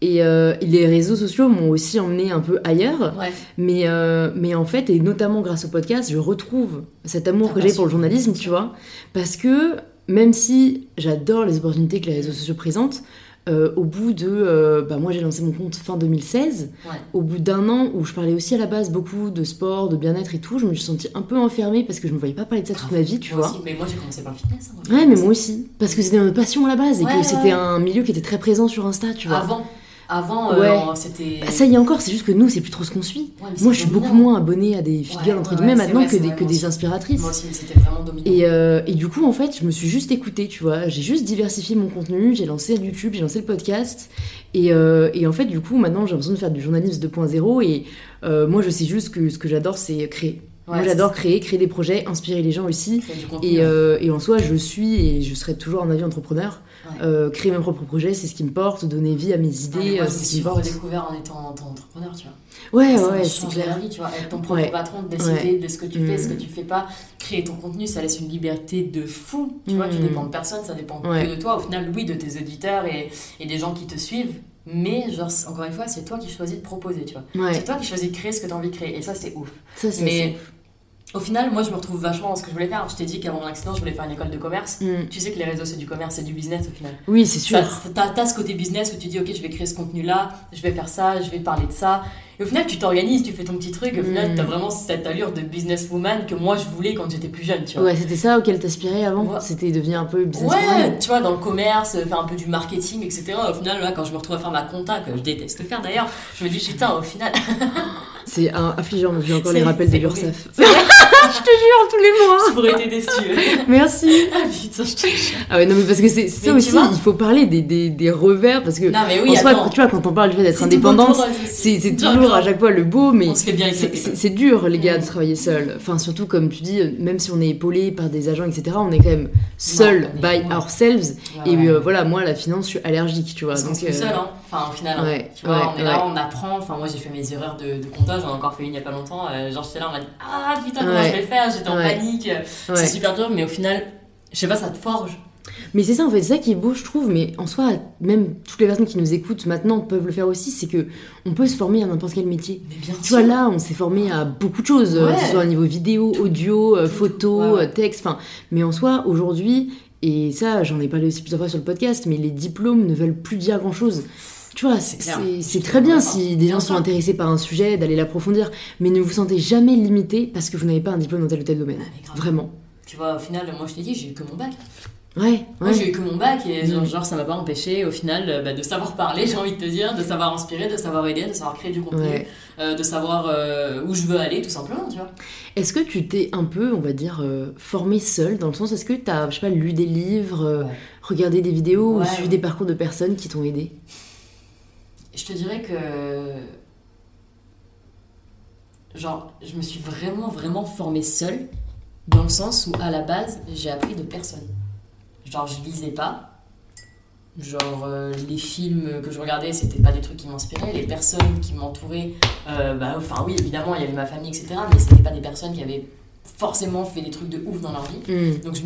Et, et les réseaux sociaux m'ont aussi emmené un peu ailleurs. Ouais. Mais, mais en fait, et notamment grâce au podcast, je retrouve cet amour que j'ai pour le journalisme, tu vois. Parce que même si j'adore les opportunités que les réseaux sociaux présentent, euh, au bout de. euh, bah moi, j'ai lancé mon compte fin 2016. Ouais. Au bout d'un an où je parlais aussi à la base beaucoup de sport, de bien-être et tout, je me suis sentie un peu enfermée parce que je ne voyais pas parler de ça toute ma vie, tu Moi vois. aussi, mais moi j'ai commencé par le fitness. hein. Ouais, mais moi aussi. Parce que c'était notre passion à la base et que c'était un milieu qui était très présent sur Insta, tu vois. Avant, avant euh, Ouais. c'était. Bah, ça y est encore, c'est juste que nous, c'est plus trop ce qu'on suit. Ouais, Moi, je suis beaucoup moins abonnée à des figures, entre guillemets, maintenant vrai, que des, que des inspiratrices. Moi aussi, c'était vraiment dominant. Et, euh, et du coup, en fait, je me suis juste écoutée, tu vois. J'ai juste diversifié mon contenu, j'ai lancé YouTube, j'ai lancé le podcast. Et, euh, et en fait, du coup, maintenant, j'ai l'impression de faire du journalisme 2.0. Et moi, je sais juste que ce que j'adore, c'est créer. Ouais, moi, j'adore créer, créer des projets, inspirer les gens aussi. Et, euh, et en soi, je suis et je serai toujours un avis entrepreneur. Ouais. Euh, créer mes propres projets, c'est ce qui me porte. Donner vie à mes idées, euh, c'est ce qui me porte. redécouvert en étant, en étant entrepreneur, tu vois. Ouais, ça ouais, c'est clair. la vie, tu vois. Être ton propre patron, de décider de ce que tu fais, Mm. ce que tu fais pas. Créer ton contenu, ça laisse une liberté de fou. Tu vois, tu Mm. dépends de personne, ça dépend que de toi. Au final, oui, de tes auditeurs et, et des gens qui te suivent. Mais, genre, encore une fois, c'est toi qui choisis de proposer, tu vois. Ouais, C'est toi qui choisis de créer ce que tu as envie de créer. Et ça, c'est ouf. ça, c'est Mais au final, moi, je me retrouve vachement dans ce que je voulais faire. Je t'ai dit qu'avant mon accident, je voulais faire une école de commerce. Mm. Tu sais que les réseaux, c'est du commerce, c'est du business au final. Oui, c'est sûr. T'as ce côté business où tu dis, ok, je vais créer ce contenu-là, je vais faire ça, je vais parler de ça. Et au final, tu t'organises, tu fais ton petit truc. Au final, Mm. t'as vraiment cette allure de businesswoman que moi, je voulais quand j'étais plus jeune, tu vois. Ouais, c'était ça auquel t'aspirais avant Ouais. C'était devenir un peu business Ouais, tu vois, dans le commerce, faire un peu du marketing, etc. Au final, là, quand je me retrouve à faire ma compta, que je déteste faire d'ailleurs, je me dis, putain, au final. (laughs) C'est affligeant, j'ai encore les rappels de l'URSSAF. (laughs) Je te jure, tous les mois je pourrais t'aider si tu veux. Merci Ah putain, je te jure. Ah ouais, non, mais parce que c'est ça Mais tu aussi, il faut parler des, des, des revers, parce que Non, mais oui, en soi, tu vois, quand on parle du fait d'être indépendante, c'est toujours à chaque fois le beau, mais c'est- dur, les gars, Mm. de travailler seul. Enfin, surtout, comme tu dis, même si on est épaulé par des agents, etc., on est quand même seul by ourselves. Et euh, voilà, moi, la finance, je suis allergique, tu vois. Donc, euh, seul, hein. Enfin, au final, hein. tu vois, ouais, on est là, ouais. on apprend. Enfin, moi, j'ai fait mes erreurs de, de comptage, j'en ai encore fait une il y a pas longtemps. Euh, genre, j'étais là, on m'a dit, ah putain, comment je vais faire J'étais en panique. C'est super dur, mais au final, je sais pas, ça te forge. Mais c'est ça en fait, c'est ça qui est beau je trouve, mais en soi, même toutes les personnes qui nous écoutent maintenant peuvent le faire aussi, c'est que on peut se former à n'importe quel métier. Mais bien Tu sûr. vois là, on s'est formé à beaucoup de choses, euh, Ouais. que ce soit au niveau vidéo, audio, euh, Tout, photo, euh, texte, enfin. Mais en soi, aujourd'hui, et ça j'en ai parlé aussi plusieurs fois sur le podcast, mais les diplômes ne veulent plus dire grand chose. Tu vois, c'est très bien si des gens sont intéressés par un sujet, d'aller l'approfondir, mais ne vous sentez jamais limité parce que vous n'avez pas un diplôme dans tel ou tel domaine. Ah. Vraiment. Tu vois, au final, moi je t'ai dit, j'ai eu que mon bac. Ouais, Moi j'ai eu que mon bac et genre, Mm. genre, ça m'a pas empêché au final euh, bah, de savoir parler, (laughs) j'ai envie de te dire, de savoir inspirer, de savoir aider, de savoir créer du contenu, Ouais. euh, de savoir euh, où je veux aller tout simplement, tu vois. Est-ce que tu t'es un peu, on va dire, euh, formé seul dans le sens, est-ce que tu as, je sais pas, lu des livres, regardé des vidéos ou suivi des parcours de personnes qui t'ont aidé? Je te dirais que. Genre, je me suis vraiment, vraiment formée seule, dans le sens où, à la base, j'ai appris de personne. Genre, je lisais pas. Genre, euh, les films que je regardais, c'était pas des trucs qui m'inspiraient. Les personnes qui m'entouraient, euh, bah, enfin, oui, évidemment, il y avait ma famille, etc. Mais c'était pas des personnes qui avaient forcément fait des trucs de ouf dans leur vie. Donc je,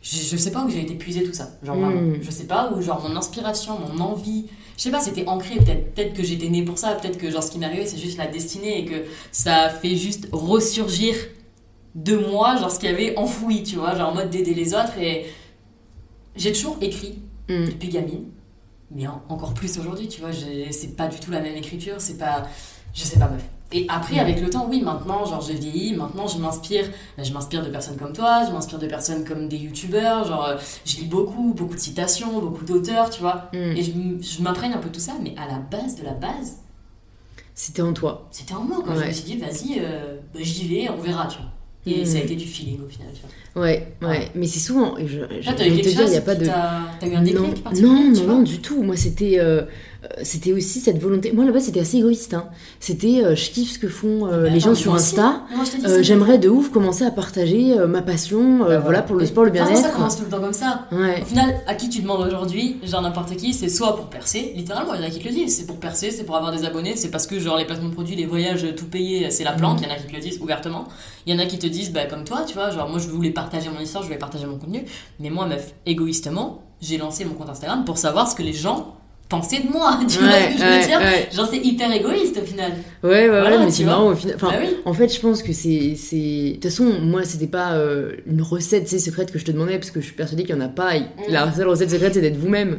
je, je sais pas où j'ai été puiser tout ça. Genre Mm. vraiment. Je sais pas où genre mon inspiration, mon envie, je sais pas, c'était ancré peut-être que j'étais née pour ça, peut-être que genre ce qui m'est arrivé c'est juste la destinée et que ça fait juste ressurgir de moi genre ce qu'il y avait enfoui, tu vois, genre en mode d'aider les autres et j'ai toujours écrit Hmm. depuis gamine. Mais en- encore plus aujourd'hui, tu vois, c'est pas du tout la même écriture, c'est pas. Je sais pas, meuf. Et après, Mm. avec le temps, oui, maintenant, genre, j'ai vieilli, maintenant, je m'inspire. ben, je m'inspire de personnes comme toi, je m'inspire de personnes comme des youtubeurs, genre, euh, je lis beaucoup, beaucoup de citations, beaucoup d'auteurs, tu vois. Hmm. Et je, je m'imprègne un peu de tout ça, mais à la base de la base, C'était en toi. c'était en moi, quand je me suis dit, vas-y, euh, ben, j'y vais, on verra, tu vois. Et Mm. ça a été du feeling au final, tu vois. Ouais, ouais. Ouais. Mais c'est souvent. Je, je, Toi, t'as je eu quelque il chose n'y a pas qui de. T'as eu un déclic non, particulier, non, non, non, du tout. Moi, c'était, euh, c'était aussi cette volonté. Moi, là-bas, c'était assez égoïste. hein. C'était, euh, je kiffe ce que font euh, Bah, les gens sur Insta. Euh, c'est- J'aimerais de ouf commencer à partager euh, ma passion, euh, Bah, voilà, pour le sport, le façon, ça bien-être. commence tout le temps comme ça. Ouais. Au final, à qui tu demandes aujourd'hui, genre n'importe qui, c'est soit pour percer, littéralement, il y en a qui te le disent, c'est pour percer, c'est pour avoir des abonnés, c'est parce que genre les placements de produits, les voyages, tout payé, c'est la planque, il y en a qui te le disent ouvertement. Il y en a qui te disent, bah comme toi, tu vois, genre moi je voulais partager mon histoire, je voulais partager mon contenu, mais moi, meuf, égoïstement, j'ai lancé mon compte Instagram pour savoir ce que les gens pensaient de moi, (laughs) tu vois ce que je veux ouais, dire ouais. Genre c'est hyper égoïste au final. Ouais, ouais, Voilà, ouais, mais c'est marrant au final. Enfin, bah oui. En fait, je pense que c'est. De toute façon, moi, c'était pas euh, une recette secrète que je te demandais, parce que je suis persuadée qu'il y en a pas. La seule recette secrète, c'est d'être vous-même.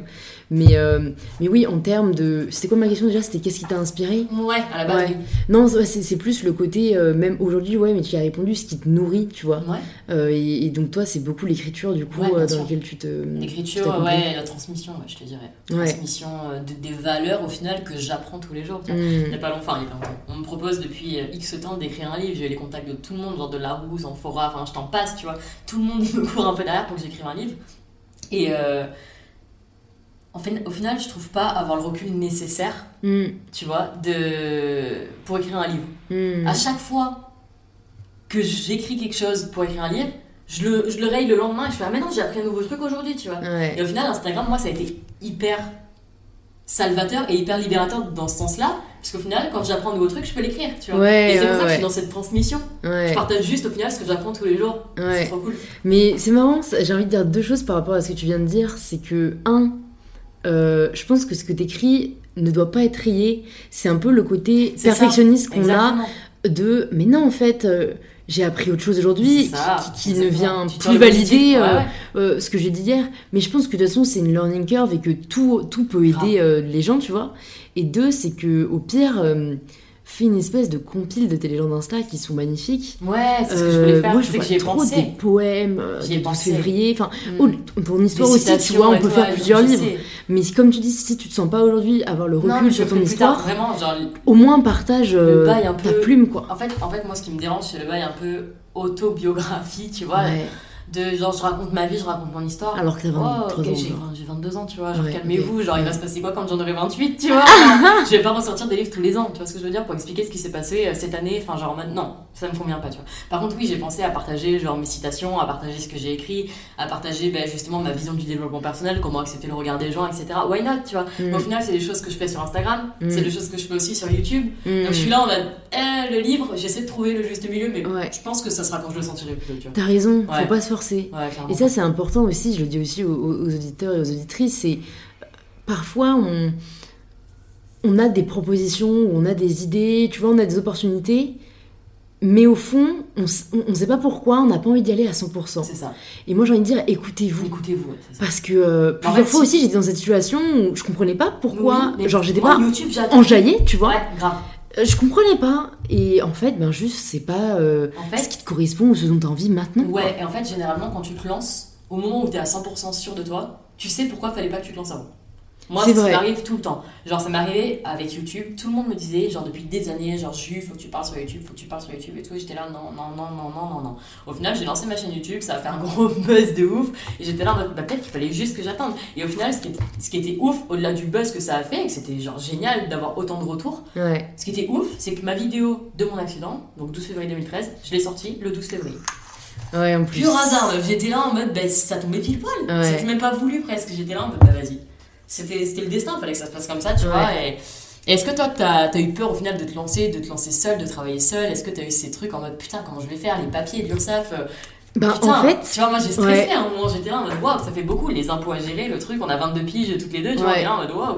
Mais, euh, mais oui, en termes de. C'était quoi ma question déjà C'était qu'est-ce qui t'a inspiré Ouais, à la base, Ouais. Non, c'est c'est plus le côté, euh, même aujourd'hui, ouais, mais tu as répondu, ce qui te nourrit, tu vois. Ouais. Euh, et, et donc, toi, c'est beaucoup l'écriture, du coup, Ouais, dans laquelle tu te. tu L'écriture, ouais, la transmission, je te dirais. Transmission de- des valeurs au final que j'apprends tous les jours. vois. Il n'y a pas longtemps, il y a pas longtemps. On me propose depuis X temps d'écrire un livre. J'ai les contacts de tout le monde, genre de Larousse, Amphora, enfin je t'en passe, tu vois. Tout le monde (laughs) me court un peu derrière pour que j'écrive un livre. Et en fait, au final, je trouve pas avoir le recul nécessaire, Mm. tu vois, de... pour écrire un livre. Mm. À chaque fois que j'écris quelque chose pour écrire un livre, je le, je le raye le lendemain et je fais Ah, mais non, j'ai appris un nouveau truc aujourd'hui, tu vois. Ouais. Et au final, Instagram, moi, ça a été hyper salvateur et hyper libérateur dans ce sens-là. Parce qu'au final, quand j'apprends un nouveau truc, je peux l'écrire, tu vois. Ouais, et c'est pour ouais, ça que je suis dans cette transmission. Je partage juste au final ce que j'apprends tous les jours. C'est trop cool. Mais c'est marrant, j'ai envie de dire deux choses par rapport à ce que tu viens de dire. C'est que, un, euh, je pense que ce que t'écris ne doit pas être rayé. C'est un peu le côté perfectionniste qu'on a de. Mais non, en fait, euh, j'ai appris autre chose aujourd'hui qui, qui ne vient Tu plus valider euh, ouais. euh, ce que j'ai dit hier. Mais je pense que de toute façon, c'est une learning curve et que tout, tout peut aider les gens, tu vois. Et deux, c'est que au pire, fais une espèce de compile de tes légendes Insta qui sont magnifiques. Ouais, c'est ce que je voulais Euh, faire. moi, je que vois ai trop pensé. des poèmes euh, J'y ai du 12 pensé. février. Enfin, Mm. ton histoire Des aussi, tu vois, on peut faire plusieurs livres. sais. Mais comme tu dis, si tu te sens pas aujourd'hui avoir le recul Non, sur le ton tard, histoire, vraiment, genre, au moins partage euh, bail un ta peu- plume, quoi. En fait, en fait, moi, ce qui me dérange, c'est le bail un peu autobiographie, tu vois. Ouais. De genre, je raconte ma vie, je raconte mon histoire. Alors que t'as 23 Oh, ok, ans. j'ai genre. 20 j'ai 22 ans, tu vois. Genre, Ouais, calmez-vous. Genre, il va se passer quoi quand j'en aurai 28, tu vois? (laughs) Je vais pas ressortir des livres tous les ans, tu vois ce que je veux dire, pour expliquer ce qui s'est passé euh, cette année. Enfin, genre, non, ça me convient pas, tu vois. Par contre, oui, j'ai pensé à partager, genre, mes citations, à partager ce que j'ai écrit, à partager, ben, justement, ma vision du développement personnel, comment accepter le regard des gens, etc. Why not, tu vois? Mais au Mm. final, c'est des choses que je fais sur Instagram, Mm. c'est des choses que je fais aussi sur YouTube. Mm. Donc, je suis là en mode, eh, le livre, j'essaie de trouver le juste milieu, mais Ouais. je pense que ça sera quand je le sentirai plus, tu vois. T'as raison, faut Ouais. pas se forcer. Ouais, clairement. Et ça, c'est important aussi, je le dis aussi aux, aux auditeurs et aux auditrices, c'est euh, parfois on, on a des propositions, on a des idées, tu vois, on a des opportunités, mais au fond, on ne sait pas pourquoi, on n'a pas envie d'y aller à 100%. C'est ça. Et moi, j'ai envie de dire, écoutez-vous. Ouais. Parce que euh, plusieurs fois si- aussi, j'étais dans cette situation où je comprenais pas pourquoi, Oui, genre, j'étais pas YouTube, enjaillée, tu vois. Ouais, grave. Euh, Je comprenais pas. Et en fait, ben juste, c'est pas euh, En ce fait, qui te correspond ou ce dont tu as envie maintenant. quoi. ouais, et en fait, généralement, quand tu te lances, au moment où tu es à 100% sûr de toi, tu sais pourquoi fallait pas que tu te lances avant. Moi, ça m'arrive tout le temps. Genre, ça arrivé avec YouTube. Tout le monde me disait, genre, depuis des années, genre, Jules, faut que tu parles sur YouTube, faut que tu parles sur YouTube et tout. Et j'étais là, non, non, non, non, non, non, non. Au final, j'ai lancé ma chaîne YouTube, ça a fait un (laughs) gros buzz de ouf. Et j'étais là bah, peut-être qu'il fallait juste que j'attende. Et au final, ce qui était, ce qui était ouf, au-delà du buzz que ça a fait, et que c'était genre génial d'avoir autant de retours, Ouais. ce qui était ouf, c'est que ma vidéo de mon accident, donc 12 février 2013, je l'ai sortie le 12 février. Ouais, en plus. Pur hasard. J'étais là en mode, bah, ça tombait pile poil. Ouais. C'était même pas voulu presque. J'étais là en mode, bah vas-y. C'était le destin, fallait que ça se passe comme ça, tu Ouais. vois. Et, et est-ce que toi, t'as as eu peur au final de te lancer, de te lancer seul, de travailler seul? Est-ce que t'as eu ces trucs en mode, putain, comment je vais faire? Les papiers, l'URSSAF euh, Ben, Putain, en fait, tu vois, moi j'ai stressé ouais. à un moment, j'étais là en mode, waouh, ça fait beaucoup, les impôts à gérer, le truc, on a 22 piges toutes les deux, tu vois, Ouais. est là en mode, waouh.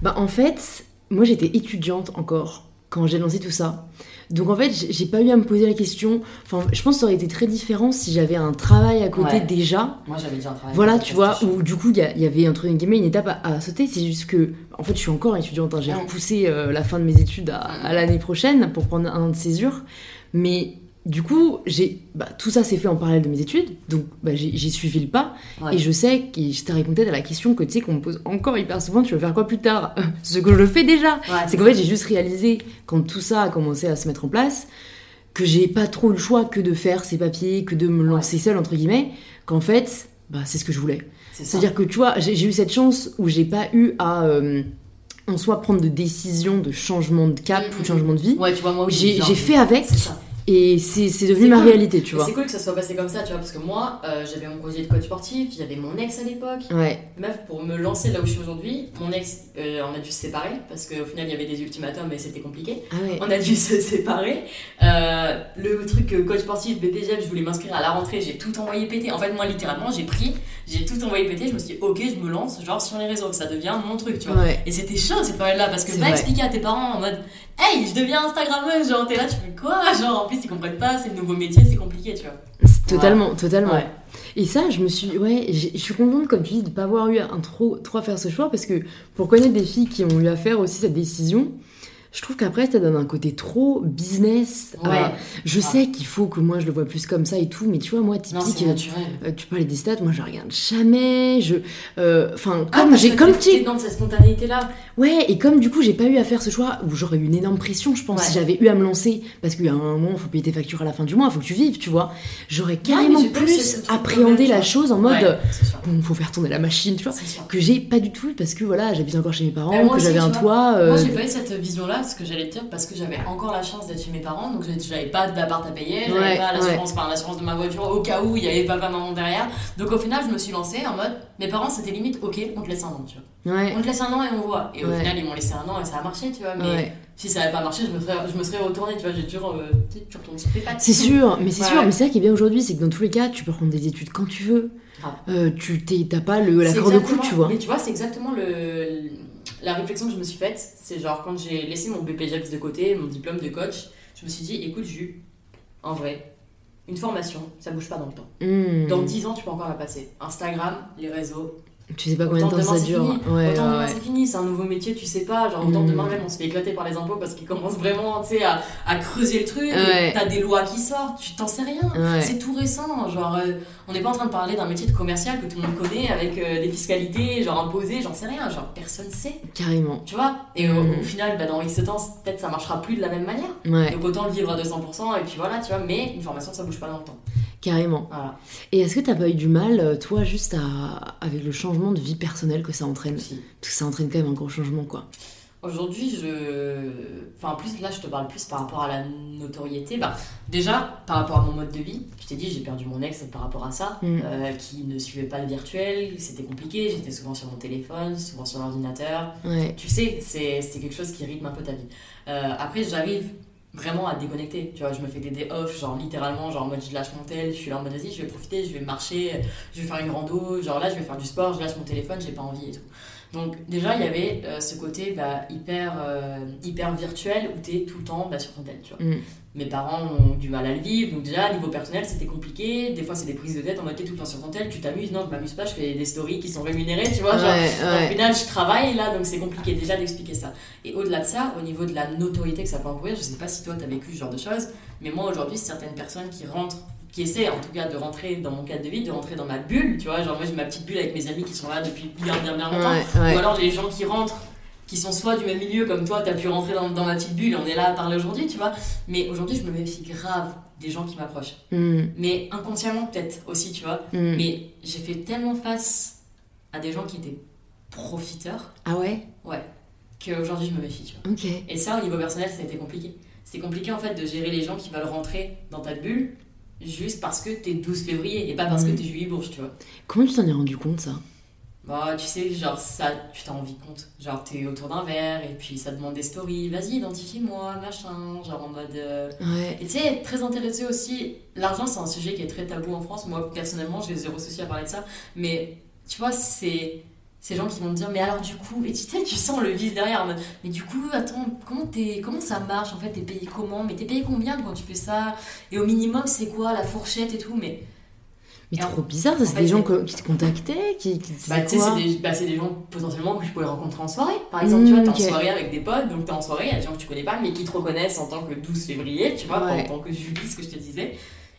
Bah en fait, moi j'étais étudiante encore quand j'ai lancé tout ça. Donc en fait, j'ai pas eu à me poser la question. Enfin, je pense que ça aurait été très différent si j'avais un travail à côté Ouais. déjà. Moi j'avais déjà un travail. Voilà, tu vois, où du coup il y, avait entre guillemets une étape à, à sauter. C'est juste que, en fait, je suis encore étudiante. hein. J'ai repoussé euh, la fin de mes études à, à l'année prochaine pour prendre un an de césure. Mais du coup, j'ai bah, tout ça s'est fait en parallèle de mes études. Donc bah, j'ai suivi le pas. Ouais. Et je sais, que je t'ai répondu à la question que tu sais qu'on me pose encore hyper souvent, tu veux faire quoi plus tard? (laughs) Ce que je fais déjà. Ouais, C'est qu'en fait, j'ai juste réalisé, quand tout ça a commencé à se mettre en place, que j'ai pas trop le choix que de faire ces papiers, que de me lancer seule, entre guillemets, qu'en fait, bah, c'est ce que je voulais. C'est-à-dire que, tu vois, j'ai eu cette chance où j'ai pas eu à, euh, en soi, prendre de décision de changement de cap Mhm. ou de changement de vie. Ouais, tu vois, moi j'ai fait avec, C'est ça. Et c'est devenu ma cool. réalité, tu vois. C'est cool que ça soit passé comme ça, tu vois, parce que moi, euh, j'avais mon projet de coach sportif, j'avais mon ex à l'époque. Ouais, Meuf, pour me lancer là où je suis aujourd'hui, mon ex, euh, on a dû se séparer, parce qu'au final, il y avait des ultimatums et c'était compliqué. ah ouais. On a dû (laughs) se séparer. Euh, le truc coach sportif, BPGEP, je voulais m'inscrire à la rentrée, j'ai tout envoyé péter. En fait, moi, littéralement, j'ai pris, j'ai tout envoyé péter, je me suis dit, ok, je me lance, genre sur les réseaux, ça devient mon truc, tu vois. Ouais. Et c'était chaud cette période-là parce que va expliquer à tes parents en mode Hey, je deviens Instagrammeuse, genre t'es là, tu fais quoi? Genre en plus ils comprennent pas, c'est le nouveau métier, c'est compliqué, tu vois. C'est Totalement, totalement. Ouais. Et ça, je me suis, ouais, je suis contente, comme tu dis, de pas avoir eu un trop, trop à faire ce choix parce que pour connaître des filles qui ont eu à faire aussi cette décision, je trouve qu'après, ça donne un côté trop business. Ouais. je sais qu'il faut que moi je le vois plus comme ça et tout, mais tu vois, moi, typique, euh, tu parlais des stats, moi je regarde jamais. Je, euh, enfin, Ah, comme parce j'ai, comme tu, dans cette spontanéité-là. ouais, et comme du coup j'ai pas eu à faire ce choix où j'aurais eu une énorme pression, je pense, Ouais. si j'avais eu à me lancer, parce qu'il y a un moment, faut payer tes factures à la fin du mois, faut que tu vives, tu vois. J'aurais carrément ce- plus appréhendé la chose en mode, Ouais, sûr. bon, faut faire tourner la machine, tu vois que j'ai pas du tout parce que voilà j'habite encore chez mes parents moi que j'avais un toit euh, Moi j'ai pas eu cette ce que j'allais te dire, parce que j'avais encore la chance d'être chez mes parents, donc j'avais pas d'appart à payer, j'avais Ouais, pas l'assurance, enfin, l'assurance de ma voiture au cas où il y avait papa maman derrière. Donc au final je me suis lancée en mode, mes parents c'était limite, ok, on te laisse un an, tu vois. ouais On te laisse un an et on voit. Et au Ouais. final ils m'ont laissé un an et ça a marché, tu vois. Mais ouais si ça avait pas marché, je me serais, je me serais retournée, tu vois, j'ai toujours, euh, tu retournes sur tes pattes. c'est sûr mais c'est Ouais, sûr ouais. mais c'est ça qui est bien aujourd'hui c'est que dans tous les cas tu peux prendre des études quand tu veux Grave. Euh, tu t'as pas le la corde au cou tu vois Mais tu vois, c'est exactement le, la réflexion que je me suis faite. C'est genre quand j'ai laissé mon BPGEPS de côté, mon diplôme de coach, je me suis dit, écoute, Jules, en vrai, une formation, ça bouge pas dans le temps. Hmm. Dans 10 ans, tu peux encore la passer. Instagram, les réseaux. Tu sais pas combien de temps ça dure ouais, autant ouais, demain, ouais. c'est fini, c'est un nouveau métier, tu sais pas. Genre, autant Mm. demain même, on se fait éclater par les impôts parce qu'ils commencent vraiment, à, à creuser le truc. T'as des lois qui sortent, tu t'en sais rien. C'est tout récent, genre euh, on n'est pas en train de parler d'un métier de commercial que tout le monde connaît avec euh, des fiscalités, genre imposées, j'en sais rien, genre personne sait, carrément tu vois? Et au, au final, bah, dans X temps, peut-être ça marchera plus de la même manière. Donc autant le vivre à 200% et puis voilà, tu vois. Mais une formation, ça bouge pas dans le temps. Carrément Voilà. et est-ce que t'as pas eu du mal euh, toi juste à avec le changement de vie personnelle que ça entraîne Aussi. parce que ça entraîne quand même un gros changement quoi Aujourd'hui, je. Enfin, en plus, là, je te parle plus par rapport à la notoriété. Bah, déjà, par rapport à mon mode de vie, je t'ai dit, j'ai perdu mon ex par rapport à ça, Mm. euh, qui ne suivait pas le virtuel, c'était compliqué, j'étais souvent sur mon téléphone, souvent sur l'ordinateur. ouais Tu sais, c'est c'est quelque chose qui rythme un peu ta vie. Euh, après, j'arrive vraiment à déconnecter. Tu vois, je me fais des day off, genre littéralement, genre en mode je lâche mon tel, je suis là en mode vas-y, je vais profiter, je vais marcher, je vais faire une rando, genre là je vais faire du sport, je lâche mon téléphone, j'ai pas envie et tout. Donc déjà il y avait euh, ce côté bah, hyper, euh, hyper virtuel où tu es tout le temps bah, sur ton tel, tu vois. Mm. Mes parents ont du mal à le vivre, donc déjà niveau personnel c'était compliqué, des fois c'est des prises de tête en mode t'es tout le temps sur ton tel, tu t'amuses, non je m'amuse pas, je fais des stories qui sont rémunérées, tu vois, genre Ouais, au final, je travaille là, donc c'est compliqué déjà d'expliquer ça. Et au-delà de ça, au niveau de la notoriété que ça peut encourir, je sais pas si toi t'as vécu ce genre de choses, mais moi aujourd'hui, certaines personnes qui rentrent, qui essaient en tout cas de rentrer dans mon cadre de vie, de rentrer dans ma bulle, tu vois, genre moi j'ai ma petite bulle avec mes amis qui sont là depuis bien bien bien longtemps, Ouais, ouais. ou alors les gens qui rentrent qui sont soit du même milieu comme toi, t'as pu rentrer dans, dans ma petite bulle, on est là à parler aujourd'hui, tu vois. Mais aujourd'hui, je me méfie grave des gens qui m'approchent. Mm, Mais inconsciemment, peut-être aussi, tu vois. mm. Mais j'ai fait tellement face à des gens qui étaient profiteurs Ah ouais? Ouais. Qu'aujourd'hui, je me méfie, tu vois. Ok. Et ça, au niveau personnel, ça a été compliqué. C'est compliqué, en fait, de gérer les gens qui veulent rentrer dans ta bulle juste parce que t'es 12 février et pas parce que t'es Julie Bourges, tu vois. Comment tu t'en es rendu compte ça? Bah, tu sais, genre, ça, tu t'en rends compte. Genre, t'es autour d'un verre et puis ça demande des stories. Vas-y, identifie-moi, machin. Genre, en mode. euh, Ouais. Et tu sais, très intéressé aussi. L'argent, c'est un sujet qui est très tabou en France. Moi, personnellement, j'ai zéro souci à parler de ça. Mais tu vois, c'est ces gens qui vont te dire, mais alors du coup, et tu sais, tu sens le vice derrière. Mais du coup, attends, comment, t'es, comment ça marche en fait T'es payé comment? Mais t'es payé combien quand tu fais ça? Et au minimum, c'est quoi la fourchette et tout? Mais Mais Et en- trop bizarre, ça c'est fait, des gens qui te contactaient qui, qui bah, c'est tu sais, c'est des, bah, c'est des gens potentiellement que je pourrais rencontrer en soirée. Par exemple, tu vois, t'es en soirée avec des potes, donc t'es en soirée, il y a des gens que tu connais pas, mais qui te reconnaissent en tant que 12 février, tu vois, Ouais. en tant que Julie, ce que je te disais,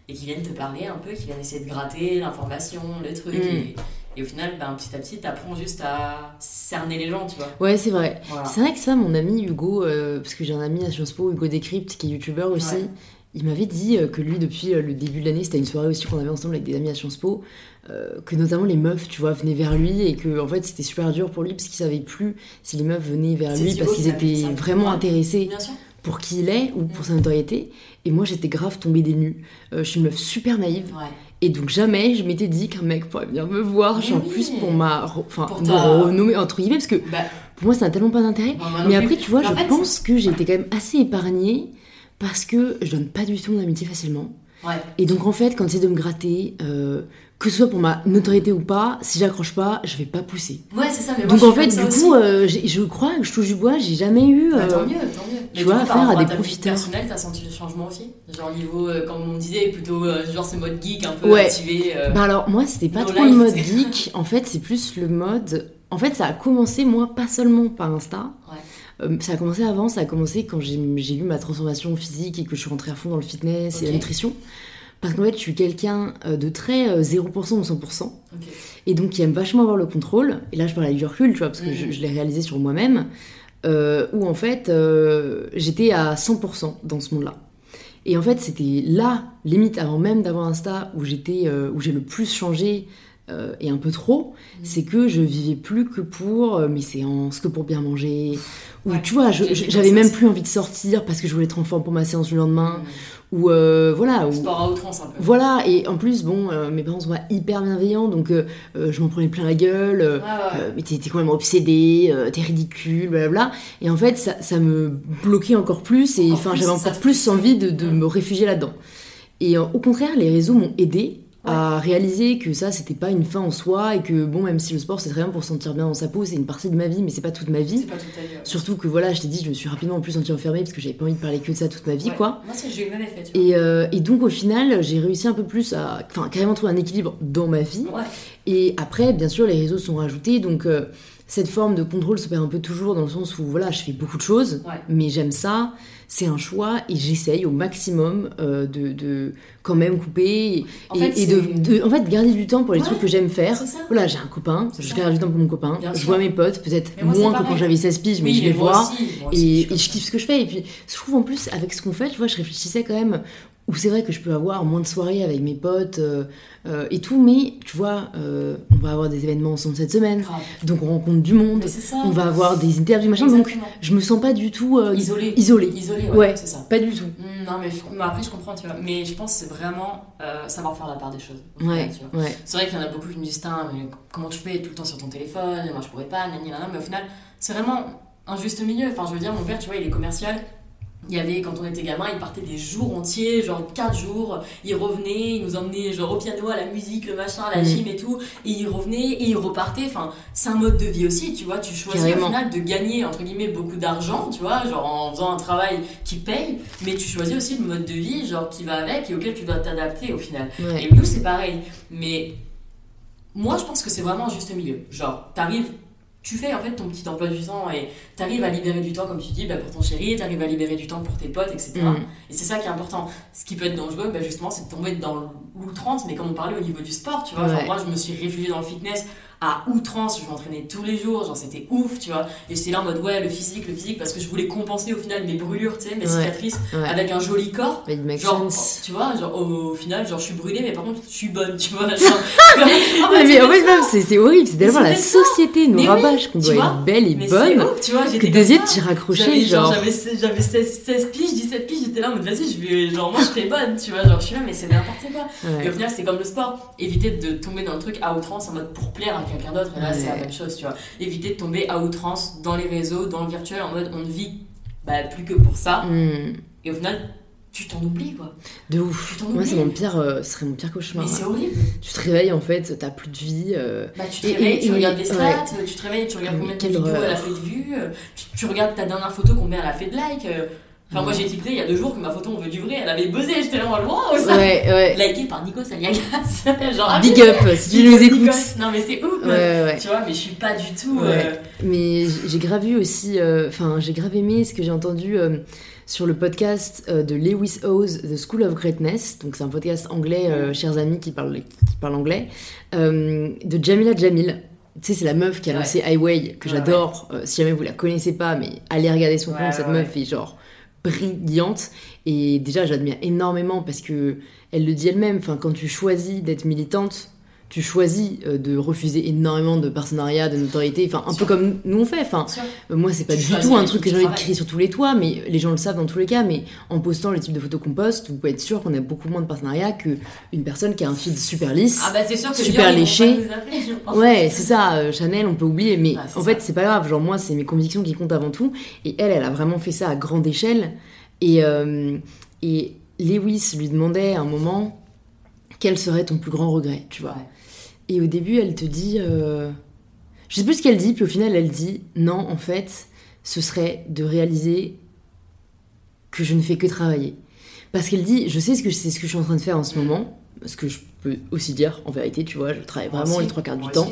et qui viennent te parler un peu, qui viennent essayer de gratter l'information, le truc. Mm. Et, et au final, ben, petit à petit, t'apprends juste à cerner les gens, tu vois. Ouais, c'est vrai. Voilà. C'est vrai que ça, mon ami Hugo, euh, parce que j'ai un ami à Sciences Po, Hugo Décrypte, qui est youtubeur aussi, Ouais. il m'avait dit euh, que lui, depuis euh, le début de l'année, c'était une soirée aussi qu'on avait ensemble avec des amis à Sciences Po, euh, que notamment les meufs, tu vois, venaient vers lui et que en fait c'était super dur pour lui parce qu'il savait plus si les meufs venaient vers lui parce qui qu'ils étaient vraiment Ouais. intéressés Bien sûr. pour qui il est ou pour Mm. sa notoriété. Et moi j'étais grave tombée des nues. Euh, je suis une meuf super naïve Ouais. Et donc jamais je m'étais dit qu'un mec pourrait venir me voir. Oui. plus pour ma, enfin, Pour me ta- renommer entre guillemets parce que Bah, pour moi ça n'a tellement pas d'intérêt. Mais après, tu vois, je fait, pense que j'ai été quand même assez épargnée parce que je donne pas du tout mon amitié facilement. Ouais. Et donc, en fait, quand c'est de me gratter, euh, que ce soit pour ma notoriété ou pas, si j'accroche pas, je vais pas pousser. Ouais, c'est ça, mais moi, donc, en fait, du coup, euh, je crois que je touche du bois, j'ai jamais eu. Bah, euh, tant mieux, tant mieux. Mais vois, affaire à rapport des profiteurs. personnelle, t'as senti le changement aussi? Genre niveau, euh, comme on disait, plutôt genre ce mode geek un peu Ouais. activé. Bah alors, moi, c'était pas trop le mode geek. En fait, c'est plus le mode. En fait, ça a commencé, moi, pas seulement par Insta. Ouais. Ça a commencé avant, ça a commencé quand j'ai eu ma transformation physique et que je suis rentrée à fond dans le fitness et la nutrition. Parce qu'en fait, je suis quelqu'un euh, de très euh, 0% ou 100%. Ok. Et donc, qui aime vachement avoir le contrôle. Et là, je parle avec du recul, tu vois, parce que je, je l'ai réalisé sur moi-même. euh, où en fait, euh, j'étais à 100% dans ce monde-là. Et en fait, c'était là, limite avant même d'avoir Insta, où j'étais, euh, où j'ai le plus changé euh, et un peu trop, c'est que je vivais plus que pour euh, mes séances, que pour bien manger. Ou Ouais, tu vois, j'avais même plus envie de sortir parce que je voulais être en forme pour ma séance du lendemain. Mm. Ou euh, voilà. Ou, Sport à outrance un peu. voilà, et en plus, bon, mes parents sont hyper bienveillants, donc je m'en prenais plein la gueule. Ouais, mais t'es quand même obsédé, euh, t'es ridicule, blablabla. Et en fait, ça, ça me bloquait encore plus, et enfin, j'avais encore plus envie de, de Mm. me réfugier là-dedans. Et au contraire, les réseaux m'ont à réaliser que ça, c'était pas une fin en soi, et que bon, même si le sport c'est très bien pour se sentir bien dans sa peau, c'est une partie de ma vie, mais c'est pas toute ma vie. C'est pas tout à fait. Surtout que voilà, je t'ai dit, je me suis rapidement en plus sentie enfermée parce que j'avais pas envie de parler que de ça toute ma vie, Ouais. quoi. Moi, c'est- j'ai eu le même effet, tu vois. Et, euh, et donc au final, j'ai réussi un peu plus à, enfin, carrément trouver un équilibre dans ma vie. Ouais. Et après, bien sûr, les réseaux sont rajoutés, donc euh, cette forme de contrôle se perd un peu toujours dans le sens où voilà, je fais beaucoup de choses, Ouais. mais j'aime ça, c'est un choix et j'essaye au maximum euh, de, de quand même couper et, En fait, et de, en fait, garder du temps pour les Ouais, trucs que j'aime faire. Voilà, j'ai un copain, je garde du temps pour mon copain, Bien je sûr. vois mes potes, peut-être moins que quand j'avais 16 piges, mais Oui, je les vois. aussi, moi aussi, Et, je kiffe ce que je fais. Et puis, je trouve en plus, avec ce qu'on fait, tu vois, je réfléchissais quand même, où c'est vrai que je peux avoir moins de soirées avec mes potes euh, euh, et tout, mais tu vois, euh, on va avoir des événements ensemble cette semaine, Grave. donc on rencontre du monde, ça. on va avoir des interviews, machin, donc je me sens pas du tout euh, Isolé. isolée. Isolé, ouais, Ouais. c'est ça. Pas du tout. Mm, Non, mais, je- mais après, je comprends, tu vois. Mais je pense que c'est vraiment savoir faire la part des choses. Ouais, ouais. C'est vrai qu'il y en a beaucoup qui me disent, mais comment tu fais? Tout le temps sur ton téléphone Moi, je pourrais pas, nani, nana. Mais au final, c'est vraiment un juste milieu. Enfin, je veux dire, mon père, tu vois, il est commercial. Il y avait, quand on était gamin, ils partaient des jours entiers, genre 4 jours. Ils revenaient, ils nous emmenaient genre au piano, à la musique, le machin, à la Mm. gym et tout. Et ils revenaient et ils repartaient. Enfin, c'est un mode de vie aussi, tu vois. Tu choisis Carrément. au final de gagner, entre guillemets, beaucoup d'argent, tu vois, genre en faisant un travail qui paye. Mais tu choisis aussi le mode de vie, genre qui va avec et auquel tu dois t'adapter au final. Ouais. Et nous, c'est pareil. Mais moi, je pense que c'est vraiment un juste milieu. Genre, t'arrives, tu fais en fait ton petit emploi du temps et t'arrives à libérer du temps, comme tu dis, bah, pour ton chéri, t'arrives à libérer du temps pour tes potes, etc. Mm. Et c'est ça qui est important. Ce qui peut être dangereux, bah, justement, c'est de tomber dans l'outrance, mais comme on parlait au niveau du sport, tu vois. Genre, moi, je me suis réfugiée dans le fitness à outrance, je m'entraînais tous les jours, genre c'était ouf, tu vois. Et j'étais là en mode, ouais, le physique, le physique, parce que je voulais compenser au final mes brûlures, tu sais, mes Ouais. cicatrices, Ouais. avec un joli corps. Makes Genre, tu vois, genre au, au final, genre je suis brûlée, mais par contre je suis bonne, tu vois. (laughs) Genre, mais en fait, c'est horrible, c'est tellement la ça. société nous Mais oui, rabâche qu'on doit vois, être belle et mais bonne. ouf, tu vois, j'étais J'avais genre. j'avais 16, j'avais 16, 16 piges, 17 piges, j'étais là en mode vas-y, je vais, genre moi je bonne, tu vois, genre je suis là, mais c'est n'importe quoi. Et au final, c'est comme le sport. Éviter de tomber dans le truc à outrance en mode pour plaire à quelqu'un d'autre. Et là, c'est la même chose, tu vois. Éviter de tomber à outrance dans les réseaux, dans le virtuel, en mode on ne vit bah, plus que pour ça. Hmm. Et au final, tu t'en oublies, quoi. De ouf. Tu Moi, c'est mon pire, euh, ce serait mon pire cauchemar. Mais c'est horrible. Tu te réveilles, en fait, t'as plus de vie. euh, Bah, tu te Et- réveilles, et- tu et- regardes les stats, ouais. tu te réveilles, tu regardes combien de vidéos elle a fait de vues, euh, tu, tu regardes ta dernière photo, combien elle a fait de likes. euh. Enfin, moi j'ai tilté il y a deux jours que ma photo on veut du vrai, elle avait buzzé, j'étais là en wow, ça Ouais, ouais. Liké par Nico Saliagas. (laughs) Genre, ah, Big up si tu nous écoutes. Non, mais c'est ouf, Ouais, tu vois, mais je suis pas du tout. Ouais. euh, Mais j'ai grave vu aussi, euh, enfin, j'ai grave aimé ce que j'ai entendu euh, sur le podcast euh, de Lewis Howes, The School of Greatness. Donc, c'est un podcast anglais, euh, chers amis qui parlent, qui parlent anglais, euh, de Jamila Jamil. Tu sais, c'est la meuf qui a Ouais. lancé Highway, que Ouais, j'adore. Euh, si jamais vous la connaissez pas, mais allez regarder son compte, cette meuf est genre brillante. Et déjà, j'admire énormément parce que elle le dit elle-même. Enfin, quand tu choisis d'être militante, tu choisis euh, de refuser énormément de partenariats, de notoriété. Enfin, un Sûr. peu comme nous on fait. Enfin, moi, c'est pas Tu du tout un truc que j'ai envie de crier sur tous les toits, mais les gens le savent dans tous les cas. Mais en postant le type de photos qu'on poste, vous pouvez être sûr qu'on a beaucoup moins de partenariats qu'une personne qui a un feed super lisse. Ah, bah c'est sûr que Super léché. appeler. Ouais, c'est ça, euh, Chanel, on peut oublier, mais Ah, c'est en fait, c'est pas grave. Genre, moi, c'est mes convictions qui comptent avant tout. Et elle, elle a vraiment fait ça à grande échelle. Et, euh, et Lewis lui demandait à un moment quel serait ton plus grand regret, tu vois. Ouais. Et au début, elle te dit. euh, Je sais plus ce qu'elle dit, puis au final, elle dit non, en fait, ce serait de réaliser que je ne fais que travailler. Parce qu'elle dit Je sais ce que c'est ce que je suis en train de faire en ce moment, ce que je peux aussi dire en vérité, tu vois, je travaille vraiment aussi, les trois quarts du temps.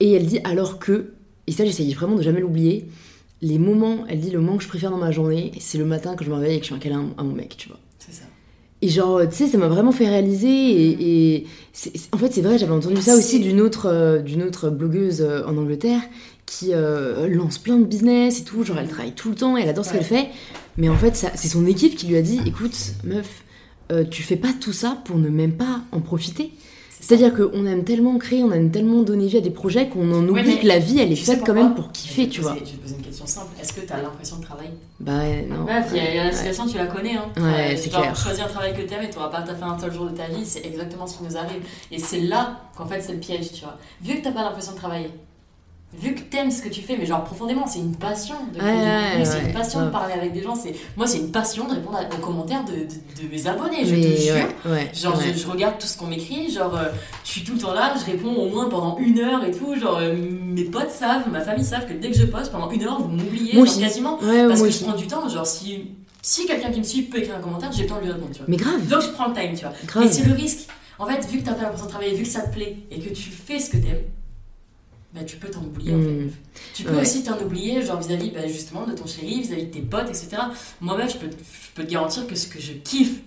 Et elle dit alors que, et ça j'essaye vraiment de jamais l'oublier, les moments, elle dit le moment que je préfère dans ma journée, c'est le matin que je me réveille et que je fais un câlin à mon mec, tu vois. C'est ça. Et genre, tu sais, ça m'a vraiment fait réaliser. Et, en fait, c'est vrai, j'avais entendu ça aussi d'une autre, euh, d'une autre blogueuse euh, en Angleterre qui euh, lance plein de business et tout. Genre, elle travaille tout le temps, elle adore ce Ouais. qu'elle fait. Mais en fait, c'est son équipe qui lui a dit écoute, meuf, tu fais pas tout ça pour ne même pas en profiter. C'est-à-dire qu'on aime tellement créer, on aime tellement donner vie à des projets qu'on en oublie que la vie, elle est tu faite quand même pour kiffer, tu vois. Je vais te poser une question simple. Est-ce que tu as l'impression de travailler? Bah non. Il y, a- il y a la situation, tu la connais. Hein. Ouais, c'est clair. Choisir un travail que t'aimes et tu n'auras pas fait un seul jour de ta vie, c'est exactement ce qui nous arrive. Et c'est là qu'en fait c'est le piège, tu vois. Vu que t'as pas l'impression de travailler, vu que t'aimes ce que tu fais, mais genre profondément, c'est une passion de créer Ouais, du ouais, contenu, c'est ouais, une passion de parler avec des gens. C'est Moi, c'est une passion de répondre à- aux commentaires de, de- de mes abonnés, je Mais te jure. Genre, je, je regarde tout ce qu'on m'écrit, genre, euh, je suis tout le temps là, je réponds au moins pendant une heure et tout. Genre, euh, mes potes savent, ma famille savent que dès que je poste, pendant une heure, vous m'oubliez, quasiment. Parce que je prends du temps, genre, si, si quelqu'un qui me suit peut écrire un commentaire, j'ai le temps de lui répondre, tu vois. Mais grave, Donc, je prends le time, tu vois. grave. Mais c'est le risque. En fait, vu que t'as pas l'impression de travailler, vu que ça te plaît et que tu fais ce que t'aimes, bah, tu peux t'en oublier en fait. Mm. Tu peux Ouais. aussi t'en oublier, genre vis-à-vis bah, justement de ton chéri, vis-à-vis de tes potes, etc. Moi-même, je peux, je peux te garantir que ce que je kiffe,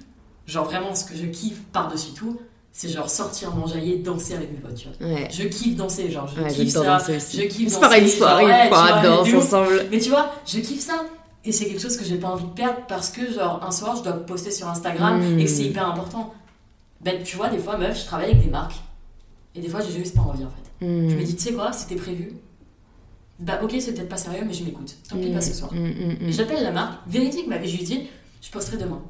genre vraiment ce que je kiffe par-dessus tout, c'est genre sortir m'enjailler, danser avec mes potes, tu vois. Ouais. Je kiffe danser, genre je Ouais, kiffe ça. danser je kiffe C'est pareil, une danser, soirée, une fois, danse ensemble. Mais tu vois, je kiffe ça. Et c'est quelque chose que j'ai pas envie de perdre parce que, genre, un soir, je dois poster sur Instagram et que c'est hyper important. Ben, tu vois, des fois, meuf, je travaille avec des marques. Et des fois, j'ai juste pas envie, en fait. Mm. Je me dis, tu sais quoi, c'était prévu. Bah, ok, c'est peut-être pas sérieux, mais je m'écoute. Tant pis, Mm, pas ce soir. mm, mm, mm. Et J'appelle la marque, véridique, m'avait juste dit, je posterai demain.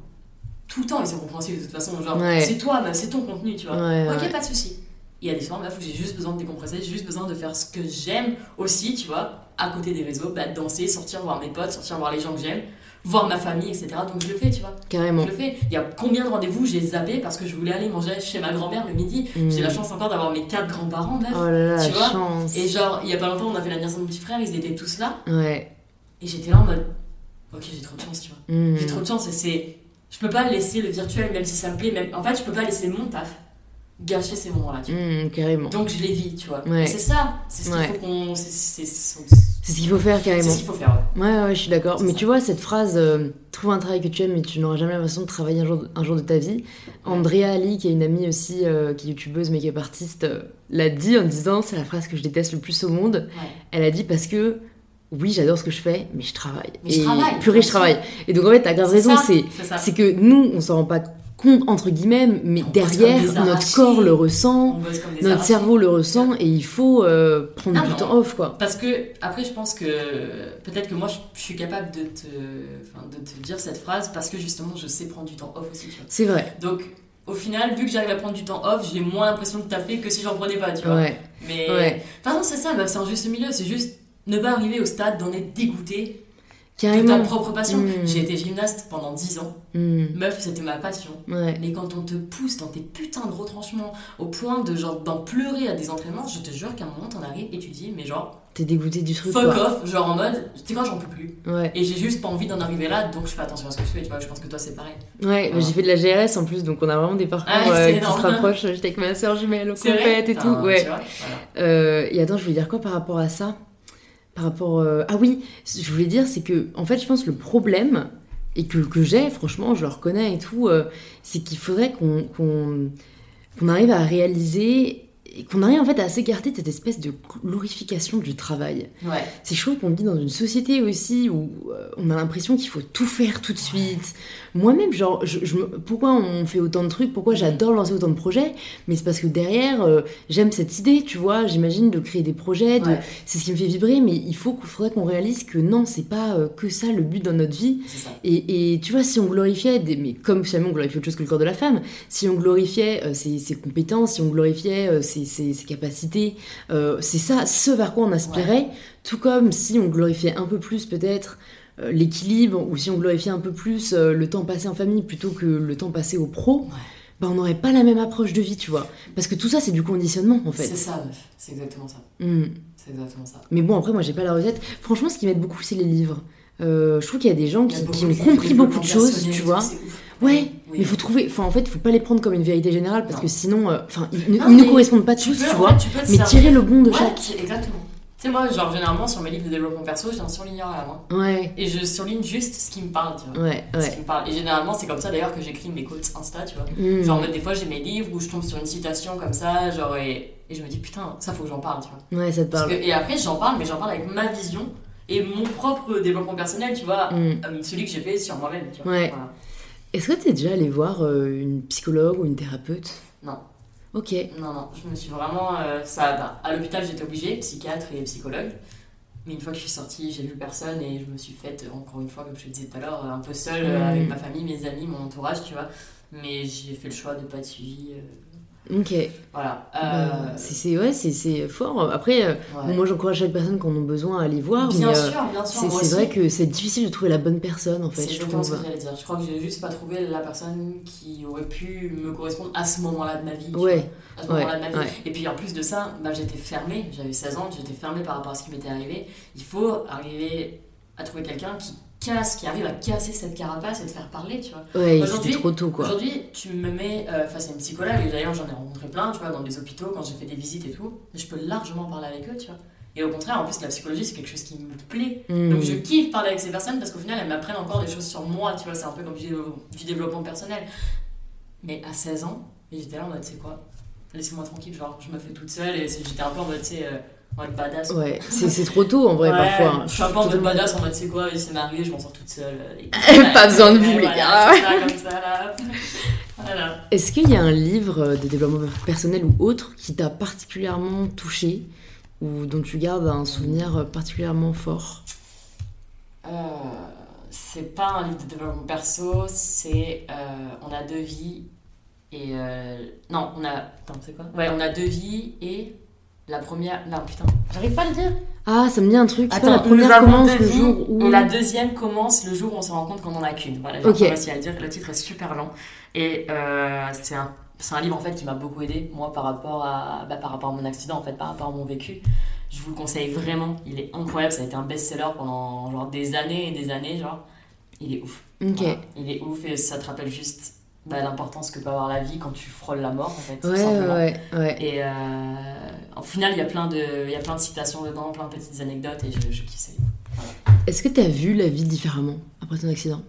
Tout le temps, ils sont compréhensifs de toute façon. Genre, Ouais. c'est toi, c'est ton contenu, tu vois. Ouais, ok, ouais. pas de souci. Il y a des soirs, meuf, où j'ai juste besoin de décompresser, j'ai juste besoin de faire ce que j'aime aussi, tu vois. à côté des réseaux, bah, danser, sortir voir mes potes, sortir voir les gens que j'aime, voir ma famille, etc. Donc je le fais, tu vois. Carrément. Je le fais. Il y a combien de rendez-vous j'ai zappé parce que je voulais aller manger chez ma grand-mère le midi. Mm. J'ai la chance encore d'avoir mes quatre grands-parents, meuf. Oh là là, Tu la vois chance. Et genre, il y a pas longtemps, on a fait l'anniversaire de mon petit frère, ils étaient tous là. Ouais. Et j'étais là en mode, ok, j'ai trop de chance, tu vois. Mm. J'ai trop de chance et c'est. Je peux pas laisser le virtuel, même si ça me plaît. Même... En fait, je peux pas laisser mon taf gâcher ces moments-là, tu vois. Mm, carrément. Donc je les vis, tu vois. Ouais. C'est ça, c'est ce qu'il Ouais. faut qu'on. C'est c'est- c'est- C'est ce qu'il faut faire c'est carrément. ce qu'il faut faire, ouais. Ouais, ouais, je suis d'accord. C'est Mais ça. tu vois, cette phrase euh, Trouve un travail que tu aimes, mais tu n'auras jamais l'impression de travailler un jour, un jour de ta vie. Andrea Ali, qui est une amie aussi, euh, qui est youtubeuse, mais qui est artiste, euh, l'a dit en disant C'est la phrase que je déteste le plus au monde. Ouais. Elle a dit Parce que. Oui, j'adore ce que je fais, mais je travaille. Mais je et travaille, purée, je travaille. Et donc en fait, t'as grave C'est raison. C'est c'est c'est que nous, on s'en rend pas compte entre guillemets, mais On derrière, notre corps le ressent, notre cerveau le ressent, et il faut euh, prendre du non. temps off, quoi. Parce que, après, je pense que peut-être que moi, je, je suis capable de te, de te dire cette phrase parce que justement, je sais prendre du temps off aussi. C'est vrai. Donc, au final, vu que j'arrive à prendre du temps off, j'ai moins l'impression de taffer que si j'en prenais pas, tu vois. Ouais. Mais, Ouais. toute façon, c'est ça, meuf, c'est un juste milieu, c'est juste ne pas arriver au stade d'en être dégoûté de ta Carrément. propre passion. Mm. J'ai été gymnaste pendant 10 ans. Mm. Meuf, c'était ma passion. Ouais. Mais quand on te pousse dans tes putains de retranchements au point de genre d'en pleurer à des entraînements, je te jure qu'à un moment t'en arrives et tu dis mais genre T'es dégoûté du truc, fuck quoi. off, genre en mode tu sais quoi j'en peux plus. Ouais. Et j'ai juste pas envie d'en arriver là donc je fais attention à ce que je fais, tu vois, je pense que toi c'est pareil. Ouais, bah, j'ai fait de la GRS en plus, donc on a vraiment des parcours Ah euh, qui se rapprochent. J'étais avec ma soeur jumelle au compète et Putain, tout. Ouais. tu vois, voilà. Euh, et attends, je voulais dire quoi par rapport à ça? Par rapport. euh, Ah oui, ce que je voulais dire, c'est que, en fait, je pense que le problème, et que, j'ai, franchement, je le reconnais et tout, euh, c'est qu'il faudrait qu'on arrive à réaliser. Et Qu'on arrive en fait à s'écarter de cette espèce de glorification du travail. Ouais. C'est trouve qu'on vit dans une société aussi où euh, on a l'impression qu'il faut tout faire tout de suite. Moi-même, genre, je, je me- pourquoi on fait autant de trucs? Pourquoi j'adore lancer autant de projets? Mais c'est parce que derrière, euh, j'aime cette idée, tu vois. J'imagine de créer des projets, de- Ouais. c'est ce qui me fait vibrer. Mais il faut qu'il faudrait qu'on réalise que non, c'est pas euh, que ça le but dans notre vie. Et, et tu vois, si on glorifiait, des, mais comme finalement on glorifie autre chose que le corps de la femme, si on glorifiait euh, ses, ses compétences, si on glorifiait euh, ses, ses- ses capacités, euh, c'est ça, ce vers quoi on aspirait, tout comme si on glorifiait un peu plus peut-être euh, l'équilibre, ou si on glorifiait un peu plus euh, le temps passé en famille plutôt que le temps passé au pro, Ouais. bah, on n'aurait pas la même approche de vie, tu vois. Parce que tout ça, c'est du conditionnement, en fait. C'est ça. C'est exactement ça. Mm. C'est exactement ça. Mais bon, après, moi, j'ai pas la recette. Franchement, ce qui m'aide beaucoup, c'est les livres. Euh, je trouve qu'il y a des gens qui, qui ont compris beaucoup de choses, tu vois. Ouais, Oui, mais faut trouver. Enfin, en fait, faut pas les prendre comme une vérité générale parce Non. que sinon, euh, enfin, ils, ne- Non, ils ne mais correspondent pas Tu tous, peux, tu en vois. fait, tu Mais servir- tirer le bon de Ouais, chaque. exactement. Tu sais, moi, genre, généralement, sur mes livres de développement perso, j'ai un surligneur à la main. Ouais, Et je surligne juste ce qui me parle, tu vois. ouais, Ce ouais. qui me parle. Et généralement, c'est comme ça d'ailleurs que j'écris mes quotes Insta, tu vois. Mm. Genre, en mode, des fois, j'ai mes livres où je tombe sur une citation comme ça, genre, et, et je me dis, putain, ça faut que j'en parle, tu vois. Ouais, ça te parle. que- et après, j'en parle, mais j'en parle avec ma vision et mon propre développement personnel, tu vois. Mm. euh, Celui que j'ai fait sur moi-même, tu vois. Ouais. Voilà. Est-ce que t'es déjà allé voir euh, une psychologue ou une thérapeute? Non. Ok. Non, non, je me suis vraiment. euh, ça, bah, à l'hôpital, j'étais obligée, psychiatre et psychologue. Mais une fois que je suis sortie, j'ai vu personne et je me suis faite, encore une fois, comme je te disais tout à l'heure, un peu seule euh, avec ma famille, mes amis, mon entourage, tu vois. Mais j'ai fait le choix de pas être suivie. euh, Ok. voilà. Bah, Euh, c'est- ouais, c'est- fort. Après, euh, ouais. bon, moi, j'encourage chaque personne qui en ont besoin à aller voir. bien mais, euh, sûr, bien sûr. c'est vrai que c'est difficile de trouver la bonne personne, en fait, C'est je exactement ce que j'allais dire. Je crois que j'ai juste pas trouvé la personne qui aurait pu me correspondre à ce moment-là de ma vie. Ouais, à ce ouais, moment-là de ma vie. ouais. Et puis en plus de ça, bah, j'étais fermée, j'avais 16 ans, j'étais fermée par rapport à ce qui m'était arrivé. Il faut arriver à trouver quelqu'un qui casse, qui arrive à casser cette carapace et te faire parler, tu vois. Ouais, Aujourd'hui- trop tôt, quoi. Aujourd'hui, tu me mets euh, face à une psychologue, et d'ailleurs j'en ai rencontré plein, tu vois, dans des hôpitaux, quand j'ai fait des visites et tout, et je peux largement parler avec eux, tu vois. Et au contraire, en plus, la psychologie, c'est quelque chose qui me plaît. Mm. Donc je kiffe parler avec ces personnes parce qu'au final, elles m'apprennent encore des choses sur moi, tu vois, c'est un peu comme du, du développement personnel. Mais à 16 ans, j'étais là en mode, c'est quoi? Laissez-moi tranquille, genre, je me fais toute seule, et c'est- j'étais un peu en mode, tu sais, euh, en mode badass. quoi. Ouais, c'est trop tôt, en vrai, Ouais, parfois. Je suis un peu en mode badass, en mode, c'est quoi, c'est m'arrivé, je m'en sors toute seule. et- (laughs) Pas besoin de vous, les gars. Voilà. Est-ce qu'il y a un livre de développement personnel ou autre qui t'a particulièrement touché ou dont tu gardes un souvenir particulièrement fort? Euh, c'est pas un livre de développement perso, c'est euh, on a deux vies et euh, non on a attends c'est quoi? Ouais on a deux vies et la première non putain j'arrive pas à le dire Ah, ça me dit un truc. Attends, la première commence le jour où. Et la deuxième commence le jour où on se rend compte qu'on en a qu'une. Voilà, j'ai réussi à le dire. Le titre est super long. Et euh, c'est un, c'est un livre en fait qui m'a beaucoup aidé, moi, par rapport, à, bah, par rapport à mon accident, en fait, par rapport à mon vécu. Je vous le conseille vraiment. Il est incroyable. Ça a été un best-seller pendant genre des années et des années. Genre, il est ouf. Ok. Voilà. Il est ouf et ça te rappelle juste bah, l'importance que peut avoir la vie quand tu frôles la mort, en fait. tout Ouais, simplement. ouais, ouais. Et euh, au final, il y, a plein de, citations dedans, plein de petites anecdotes et je, je kiffe ça. Est-ce que t'as vu la vie différemment après ton accident?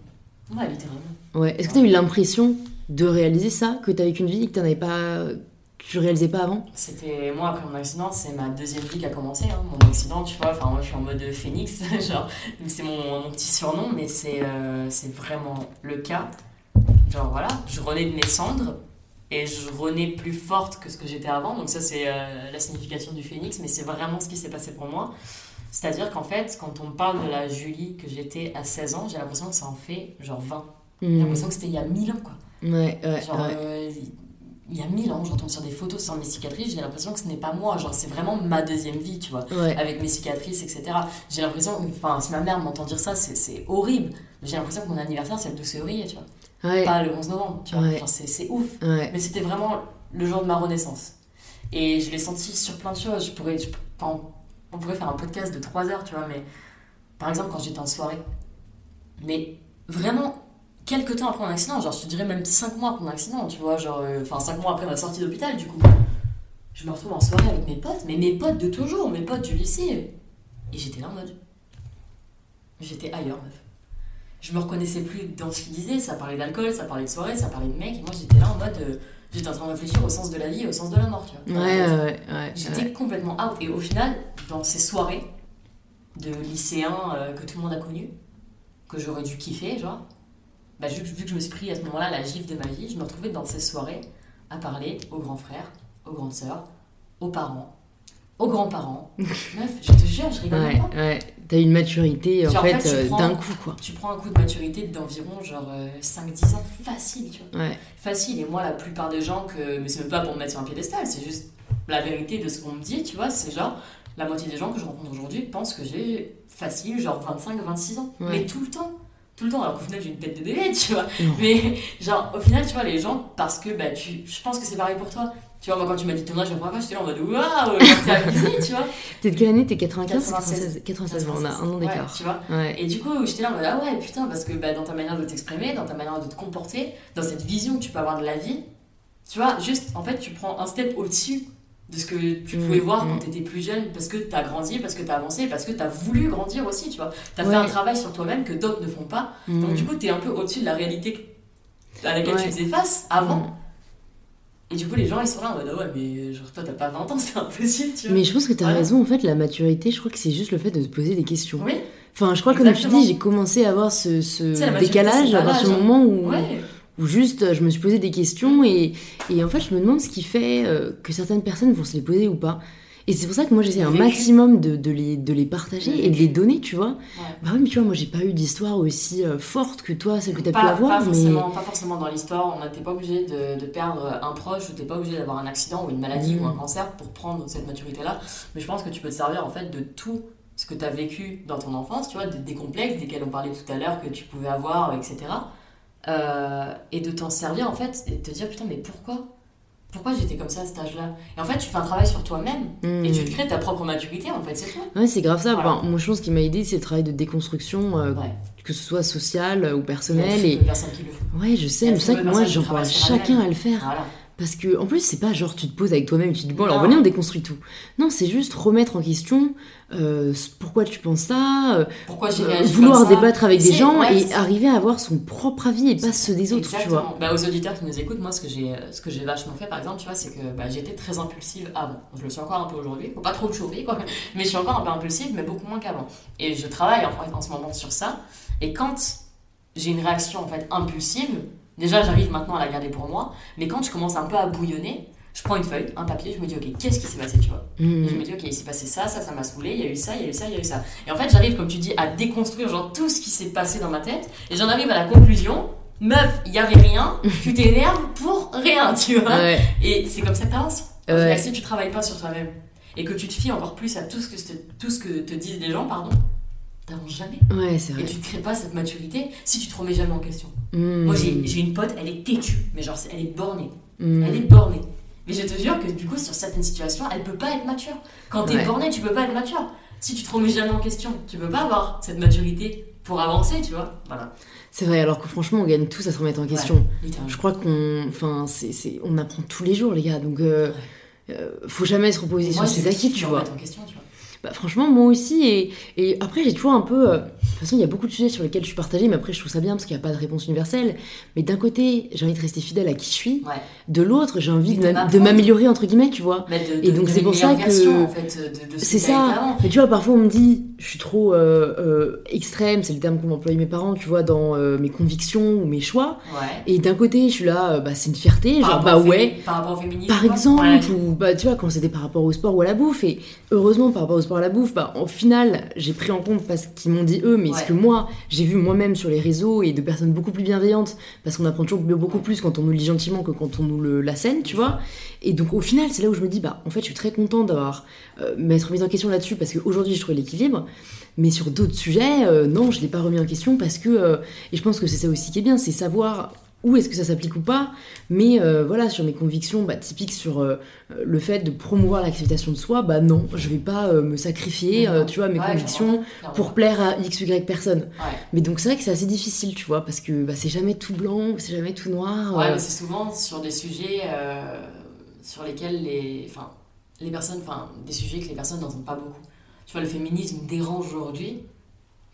Ouais, littéralement. Ouais. Est-ce que t'as eu l'impression de réaliser ça Que t'as vécu une vie et que t'en avais pas. tu réalisais pas avant? C'était moi après mon accident, c'est ma deuxième vie qui a commencé. hein. Mon accident, tu vois, enfin moi je suis en mode phénix, (laughs) genre c'est mon, mon petit surnom, mais c'est euh, c'est vraiment le cas. Genre voilà, je renais de mes cendres et je renais plus forte que ce que j'étais avant. Donc ça c'est euh, la signification du phénix, mais c'est vraiment ce qui s'est passé pour moi. C'est-à-dire qu'en fait, quand on parle de la Julie que j'étais à 16 ans, j'ai l'impression que ça en fait genre 20. J'ai Hmm. l'impression que c'était il y a 1000 ans quoi. Ouais, ouais, Genre, ouais. euh, il y a mille ans, je retombe sur des photos sans mes cicatrices, j'ai l'impression que ce n'est pas moi. Genre, c'est vraiment ma deuxième vie, tu vois, Ouais. avec mes cicatrices, etc. J'ai l'impression, enfin, si ma mère m'entend dire ça, c'est- c'est horrible. J'ai l'impression que mon anniversaire, c'est le 12 février, tu vois, Ouais. pas le 11 novembre, tu vois. Ouais. C'est c'est ouf. Ouais. Mais c'était vraiment le jour de ma renaissance. Et je l'ai senti sur plein de choses. Je pourrais, je- enfin, on pourrait faire un podcast de 3 heures, tu vois, mais par exemple, quand j'étais en soirée, mais vraiment, quelques temps après mon accident, genre je te dirais même 5 mois après mon accident, tu vois, genre, euh, enfin 5 mois après ma sortie d'hôpital, du coup, je me retrouve en soirée avec mes potes, mais mes potes de toujours, mes potes du lycée. Et j'étais là en mode. J'étais ailleurs, meuf. Je me reconnaissais plus dans ce qu'ils disaient, ça parlait d'alcool, ça parlait de soirée, ça parlait de mecs, et moi j'étais là en mode. euh, J'étais en train de réfléchir au sens de la vie et au sens de la mort, tu vois. Ouais, ouais, ouais, ouais. J'étais complètement out. Et au final, dans ces soirées de lycéens euh, que tout le monde a connus, que j'aurais dû kiffer, genre, bah, vu, vu que je me suis pris à ce moment-là la gifle de ma vie, je me retrouvais dans ces soirées à parler aux grands frères, aux grandes sœurs, aux parents, aux grands-parents. (laughs) Meuf, je te jure, je rigole Ouais, pas. ouais. T'as une maturité en fait, euh, d'un coup quoi. Tu prends un coup de maturité d'environ genre euh, 5-10 ans, facile, tu vois. Ouais. Facile. Et moi, la plupart des gens que. Mais c'est même pas pour me mettre sur un piédestal, c'est juste la vérité de ce qu'on me dit, tu vois. C'est genre, la moitié des gens que je rencontre aujourd'hui pensent que j'ai facile, genre 25-26 ans. Ouais. Mais tout le temps. Tout le temps, alors qu'au final, j'ai une tête de bébé, (laughs) tu vois. Non. Mais genre, au final, tu vois, les gens, parce que bah, tu. Je pense que c'est pareil pour toi. Tu vois, moi, quand tu m'as dit ton âge la première fois, j'étais là en mode waouh, c'est abusé, tu vois. (laughs) T'es de quelle année? T'es 95 96. 96 96, bon, on a un an Ouais, d'écart. tu vois. Ouais. Et du coup, j'étais là en mode ah ouais, putain, parce que bah, dans ta manière de t'exprimer, dans ta manière de te comporter, dans cette vision que tu peux avoir de la vie, tu vois, juste en fait, tu prends un step au-dessus de ce que tu Mm, pouvais voir mm. quand t'étais plus jeune, parce que t'as grandi, parce que t'as avancé, parce que t'as voulu grandir aussi, tu vois. T'as Ouais. fait un travail sur toi-même que d'autres ne font pas. Donc Mm. du coup, t'es un peu au-dessus de la réalité à laquelle tu faisais face avant. Et du coup, les gens ils sont là en mode ah ouais, mais genre toi t'as pas 20 ans, c'est impossible, tu vois. Mais je pense que t'as Voilà. raison, en fait, la maturité, je crois que c'est juste le fait de se poser des questions. Oui, Enfin, je crois que comme tu dis, j'ai commencé à avoir ce, ce décalage à partir du hein. moment où, ouais. où juste je me suis posé des questions et, et en fait, je me demande ce qui fait euh, que certaines personnes vont se les poser ou pas. Et c'est pour ça que moi j'essaie un maximum de, de les, de les partager et de les donner, tu vois. Ouais. Bah oui, mais tu vois, moi j'ai pas eu d'histoire aussi euh, forte que toi, celle que t'as pu avoir, pas mais. forcément, pas forcément dans l'histoire, on n'était pas obligé de, de perdre un proche ou t'es pas obligé d'avoir un accident ou une maladie Mm. ou un cancer pour prendre cette maturité-là. Mais je pense que tu peux te servir en fait de tout ce que tu as vécu dans ton enfance, tu vois, des, des complexes desquels on parlait tout à l'heure que tu pouvais avoir, etc. Euh, et de t'en servir en fait et de te dire putain, mais pourquoi? Pourquoi j'étais comme ça à cet âge-là Et en fait, tu fais un travail sur toi-même Hmm. et tu te crées ta propre maturité en fait, c'est tout. Ouais, c'est grave ça. Voilà. Enfin, moi, je pense qui m'a aidé, c'est le travail de déconstruction, euh, Ouais. que ce soit social ou Il y a personnel. Et personnes qui le font. ouais, je sais, mais c'est peu que moi, sur chacun à le faire. Voilà. Parce que, en plus, c'est pas genre tu te poses avec toi-même et tu te dis bon, alors venez, on déconstruit tout. Non, c'est juste remettre en question euh, pourquoi tu penses ça, euh, Pourquoi j'ai réagi vouloir comme ça débattre avec des gens ouais, et arriver à avoir son propre avis et pas ceux des autres, tu vois. Bah, aux auditeurs qui nous écoutent, moi, ce que j'ai, ce que j'ai vachement fait, par exemple, tu vois, c'est que bah, j'étais très impulsive avant. Je le suis encore un peu aujourd'hui. Faut pas trop le chauffer, quoi. (laughs) Mais je suis encore un peu impulsive, mais beaucoup moins qu'avant. Et je travaille en, fait, en ce moment sur ça. Et quand j'ai une réaction en fait impulsive, déjà, j'arrive maintenant à la garder pour moi. Mais quand je commence un peu à bouillonner, je prends une feuille, un papier, je me dis, ok, qu'est-ce qui s'est passé, tu vois et je me dis, ok, il s'est passé ça, ça, ça m'a saoulé, il y a eu ça, il y a eu ça, il y a eu ça. Et en fait, j'arrive, comme tu dis, à déconstruire genre tout ce qui s'est passé dans ma tête. Et j'en arrive à la conclusion, meuf, il y avait rien, (laughs) tu t'énerves pour rien, tu vois. Ouais. Et c'est comme ça que t'avances. Ouais. si tu travailles pas sur toi-même, et que tu te fies encore plus à tout ce que, te- tout ce que te disent les gens, pardon, t'avances jamais. Ouais, c'est Et vrai. tu ne crées pas cette maturité si tu te remets jamais en question. Mm. Moi, j'ai une pote, elle est têtue, mais genre, elle est bornée. Mm. Elle est bornée. Mais je te jure que du coup, sur certaines situations, elle peut pas être mature. Quand t'es Ouais. borné, tu peux pas être mature. Si tu te remets jamais en question, tu peux pas avoir cette maturité pour avancer, tu vois. Voilà, C'est vrai, alors que franchement, on gagne tous à se remettre en question. Je crois qu'on, enfin, c'est, on apprend tous les jours, les gars. Donc, euh, euh, faut jamais se reposer Moi, sur ses acquis, kiffe tu me vois. remettre en question, tu vois. Bah, franchement, moi aussi. Et, après, j'ai toujours un peu. De toute façon, il y a beaucoup de sujets sur lesquels je suis partagée, mais après, je trouve ça bien parce qu'il n'y a pas de réponse universelle. Mais d'un côté, j'ai envie de rester fidèle à qui je suis. Ouais. De l'autre, j'ai envie Et de, m'améliorer, entre guillemets, tu vois. De, Et donc, c'est pour ça que- en fait, ce C'est ça. Mais tu vois, parfois on me dit, je suis trop euh, euh, extrême, c'est le terme qu'ont employé mes parents, tu vois, dans euh, mes convictions ou mes choix. Ouais. Et d'un côté, je suis là, bah, c'est une fierté, Par genre, bah ouais. Par rapport au féminisme. Par exemple, Ouais. ou bah, tu vois, quand c'était par rapport au sport ou à la bouffe, et heureusement par rapport au sport à la bouffe, bah, au final, j'ai pris en compte parce qu'ils m'ont dit eux, mais ce Ouais. que moi, j'ai vu moi-même sur les réseaux et de personnes beaucoup plus bienveillantes, parce qu'on apprend toujours beaucoup plus quand on nous le dit gentiment que quand on nous le, la scène, tu vois. Et donc au final, c'est là où je me dis, bah en fait, je suis très contente d'avoir euh, m'être mise en question là-dessus, parce qu'aujourd'hui, je trouve l'équilibre. Mais sur d'autres sujets, euh, non, je l'ai pas remis en question parce que, euh, et je pense que c'est ça aussi qui est bien, c'est savoir où est-ce que ça s'applique ou pas. Mais euh, voilà, sur mes convictions, bah, typiques sur euh, le fait de promouvoir l'acceptation de soi, bah non, je vais pas euh, me sacrifier, euh, tu vois, mes Ouais, convictions pour plaire à x, y personne. Ouais. Mais donc c'est vrai que c'est assez difficile, tu vois, parce que bah, c'est jamais tout blanc, c'est jamais tout noir. Ouais, mais c'est souvent sur des sujets sur lesquels les, enfin, les personnes, enfin, des sujets que les personnes n'entendent pas beaucoup. Tu vois, le féminisme dérange aujourd'hui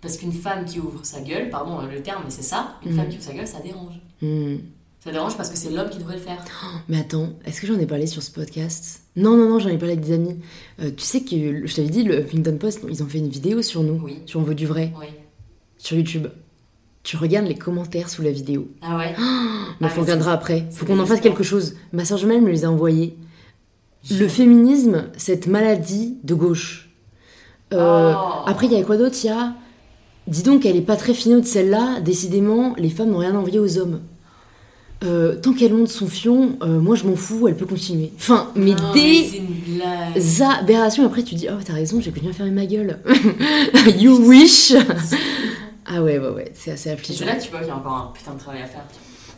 parce qu'une femme qui ouvre sa gueule, pardon le terme, mais c'est ça, une Mhm. femme qui ouvre sa gueule, ça dérange. Hmm. Ça dérange parce que c'est l'homme qui devrait le faire. Mais attends, est-ce que j'en ai parlé sur ce podcast? Non, non, non, j'en ai parlé avec des amis. Euh, tu sais que, je t'avais dit, le Huffington Post, ils ont fait une vidéo sur nous, Oui. sur On veut du vrai, Oui. sur YouTube. Tu regardes les commentaires sous la vidéo. Ah ouais? Mais Ah, on regardera après. Faut qu'on en fasse quelque chose. Ma soeur jumelle me les a envoyés. Le féminisme, cette maladie de gauche. Euh, Oh. Après, il y a quoi d'autre? Il y a. Dis donc, elle est pas très finaude celle-là. Décidément, les femmes n'ont rien à envier aux hommes. Euh, tant qu'elle monte son fion, euh, moi je m'en fous, elle peut continuer. Enfin, mais Non, des c'est une blague. aberrations. Après, tu dis, oh, t'as raison, j'ai bien fermer ma gueule. (laughs) you wish Ah ouais, ouais, ouais, c'est assez affligeant. c'est là que tu vois qu'il y a encore un putain de travail à faire.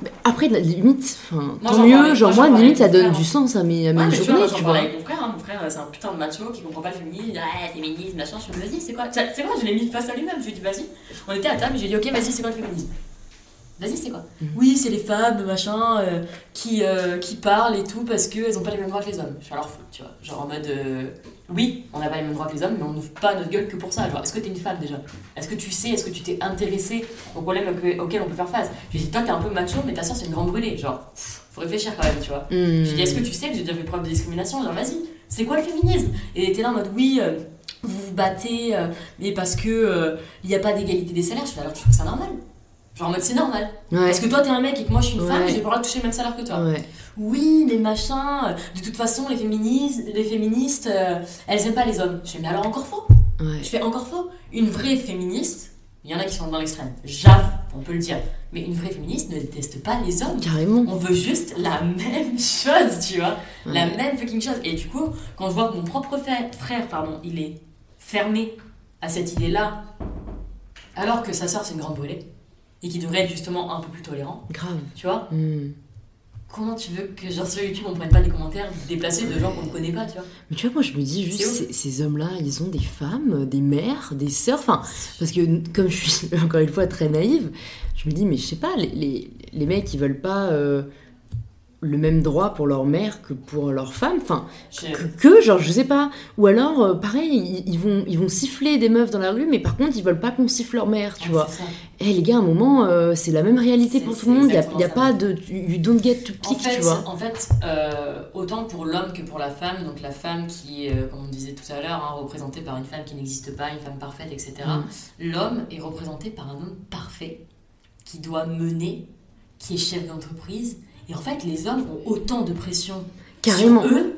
Mais Après, la limite, enfin, tant mieux, parlais- genre moi, moi, limite, ça donne du sens à mes, à mes Ouais, mais tu vois, journées, tu vois. parlais avec mon frère, hein. mon frère c'est un putain de macho qui comprend pas le féminisme, il ouais, féminisme, machin, je me dis vas-y, c'est quoi? C'est quoi, je l'ai mis face à lui-même, je lui ai dit vas-y, on était à table, j'ai dit ok, vas-y, c'est quoi le féminisme? C'est quoi Mhm. Oui, c'est les femmes, machin, euh, qui, euh, qui parlent et tout parce qu'elles ont pas les mêmes droits que les hommes. Je suis alors fou, tu vois. Genre en mode, euh, oui, on n'a pas les mêmes droits que les hommes, mais on n'ouvre pas notre gueule que pour ça. Genre, est-ce que t'es une femme déjà? Est-ce que tu sais, est-ce que tu t'es intéressé au problème auquel on peut faire face? Je lui ai dit, toi, t'es un peu macho, mais ta soeur, c'est une grande brûlée. Genre, pff, faut réfléchir quand même, tu vois. Hmm. Je lui ai dit, est-ce que tu sais que j'ai déjà fait preuve de discrimination? Genre, vas-y, c'est quoi le féminisme? Et était là en mode, oui, euh, vous vous battez, euh, mais parce que euh, il n'y a pas d'égalité des salaires. Je fais, alors tu trouves ça normal? Genre, en mode, c'est normal. Ouais, Parce que toi, t'es un mec et que moi, je suis une femme, Ouais. j'ai pas le droit de toucher le même salaire que toi. ouais. Oui, mais machin, euh, de toute façon, les féministes, les féministes euh, elles aiment pas les hommes. Je fais, mais alors encore faux? Je fais encore faux? Une vraie féministe, il y en a qui sont dans l'extrême, j'avoue, on peut le dire. Mais une vraie féministe ne déteste pas les hommes. Carrément. On veut juste la même (laughs) chose, tu vois. La même fucking chose. Et du coup, quand je vois que mon propre frère, frère pardon, il est fermé à cette idée-là, alors que sa soeur c'est une grande brûlée, et qui devrait être justement un peu plus tolérant, Grave. tu vois, Hmm. comment tu veux que genre sur YouTube on prenne pas des commentaires déplacés de gens qu'on ne connaît pas, tu vois Mais tu vois, moi je me dis juste, ces hommes-là, ils ont des femmes, des mères, des sœurs. Enfin, parce que comme je suis (laughs) encore une fois très naïve, je me dis, mais je sais pas, les, les, les mecs ils veulent pas euh, le même droit pour leur mère que pour leur femme. Enfin, que, que, genre, je sais pas. Ou alors, euh, pareil, ils, ils vont, ils vont siffler des meufs dans la rue, mais par contre, ils veulent pas qu'on siffle leur mère, tu Ouais, vois. Eh les gars, à un moment, euh, c'est la même réalité pour tout le monde. Il y a, y a pas de. You don't get to En pick, fait, tu vois. en fait euh, autant pour l'homme que pour la femme, donc la femme qui est, comme on disait tout à l'heure, hein, représentée par une femme qui n'existe pas, une femme parfaite, etc. Mm. L'homme est représenté par un homme parfait qui doit mener, qui est chef d'entreprise. Et en fait, les hommes ont autant de pression Carrément. sur eux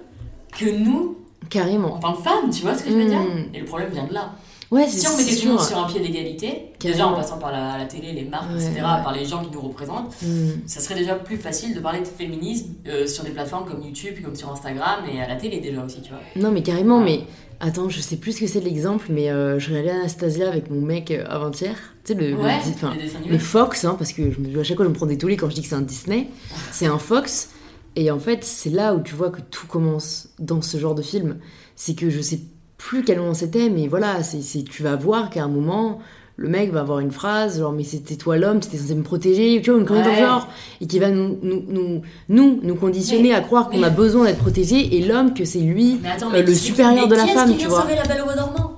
que nous, Carrément. en tant que femmes, tu vois ce que je veux dire Mm. Et le problème vient de là. Ouais, si on mettait tout le monde sur un pied d'égalité, déjà en passant par la, télé, les marques, etc., par les gens qui nous représentent, mm. ça serait déjà plus facile de parler de féminisme euh, sur des plateformes comme YouTube, comme sur Instagram et à la télé déjà aussi, tu vois. Non, mais carrément, mais attends, je sais plus ce que c'est l'exemple, mais euh, je regardais Anastasia avec mon mec euh, avant-hier, tu sais, le, le, Fox, hein, parce que je me, à chaque fois je me prends des tollés quand je dis que c'est un Disney, c'est un Fox, et en fait, c'est là où tu vois que tout commence dans ce genre de film. C'est que je sais plus quel moment c'était, mais voilà, c'est, tu vas voir qu'à un moment, le mec va avoir une phrase, genre, mais c'était toi l'homme, c'était censé me protéger, tu vois, une connerie genre, et qui va nous, nous, nous, nous, nous conditionner à croire qu'on a besoin d'être protégé, et l'homme, que c'est lui, euh, le supérieur de la femme, tu vois. la belle au dormant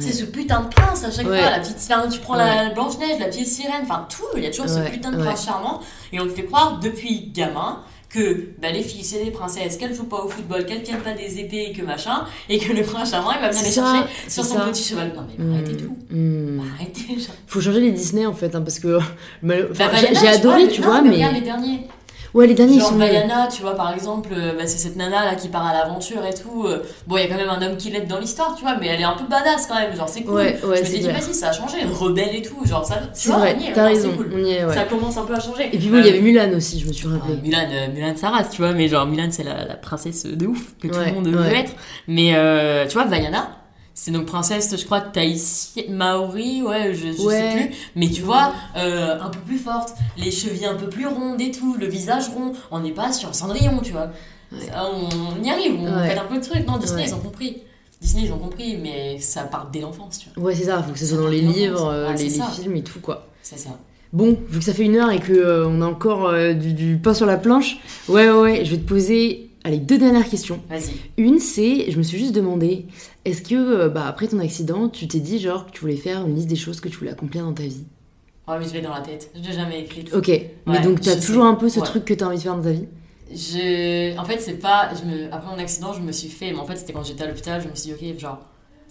C'est ce putain de prince à chaque fois, la petite, tu prends la Blanche-Neige, la petite sirène, enfin tout, il y a toujours ce putain de prince charmant, et on te fait croire depuis gamin que bah, les filles c'est des princesses, qu'elles jouent pas au football, qu'elles tiennent pas des épées, que machin, et que le prince charmant il va venir les chercher sur son petit cheval. Non mais arrêtez tout. Mmh. Arrêtez. Genre. Faut changer les Disney en fait, hein, parce que (laughs) bah, j'ai adoré, tu vois, mais. les derniers. Ouais, les derniers Genre sont. Vaiana, tu vois, par exemple, euh, bah, c'est cette nana là qui part à l'aventure et tout. Euh, bon, il y a quand même un homme qui l'aide dans l'histoire, tu vois, mais elle est un peu badass quand même. Genre, c'est cool. Ouais, ouais, je me suis dit, vas-y, ça a changé. Rebelle et tout. Genre, ça. C'est vrai, t'as raison. Cool. Ça commence un peu à changer. Et puis bon, il y avait Mulan aussi, je me suis rappelé. Mulan, euh, Mulan Saras, tu vois, mais genre, Mulan, c'est la, la, princesse de ouf que tout le monde veut être. Mais tu vois, Vaiana c'est donc princesse, je crois, Tahiti, Maori, ouais, je, je sais plus. Mais tu vois, euh, un peu plus forte, les chevilles un peu plus rondes et tout, le visage rond. On n'est pas sur Cendrillon, tu vois. on, y arrive, on fait un peu de trucs. Non, Disney, ils ont compris. Disney, ils ont compris, mais ça part dès l'enfance, tu vois. Ouais, c'est ça, faut que ce soit dans les livres, euh, les, films et tout, quoi. C'est ça. Bon, vu que ça fait une heure et qu'on euh, on a encore du, du pain sur la planche, ouais, ouais, ouais, je vais te poser Allez, deux dernières questions. Vas-y. Une, c'est, je me suis juste demandé, est-ce que, euh, bah, après ton accident, tu t'es dit, genre, que tu voulais faire une liste des choses que tu voulais accomplir dans ta vie? Oh, mais je l'ai dans la tête. Je l'ai jamais écrit. Ok. mais donc, tu as toujours un peu ce truc que tu as envie de faire dans ta vie? Je... En fait, c'est pas. Je me... Après mon accident, je me suis fait. Mais en fait, c'était quand j'étais à l'hôpital, je me suis dit, ok, genre,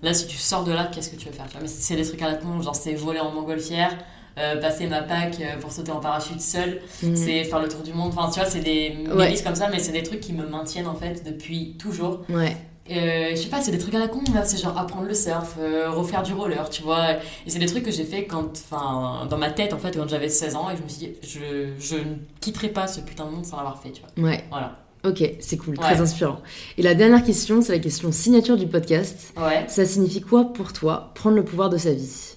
là, si tu sors de là, qu'est-ce que tu veux faire Mais c'est des trucs à la con, genre, c'est voler en montgolfière. Euh, passer ma PAC euh, pour sauter en parachute seul, mm. c'est faire le tour du monde. Enfin, tu vois, c'est des, des comme ça, mais c'est des trucs qui me maintiennent en fait depuis toujours. Ouais. Euh, je sais pas, c'est des trucs à la con, c'est genre apprendre le surf, refaire du roller, tu vois. Et c'est des trucs que j'ai fait quand, enfin, dans ma tête en fait, quand j'avais 16 ans, et je me suis dit, je, je ne quitterai pas ce putain de monde sans l'avoir fait, tu vois. Ouais. Voilà. Ok, c'est cool, très inspirant. Et la dernière question, c'est la question signature du podcast. Ouais. Ça signifie quoi pour toi prendre le pouvoir de sa vie?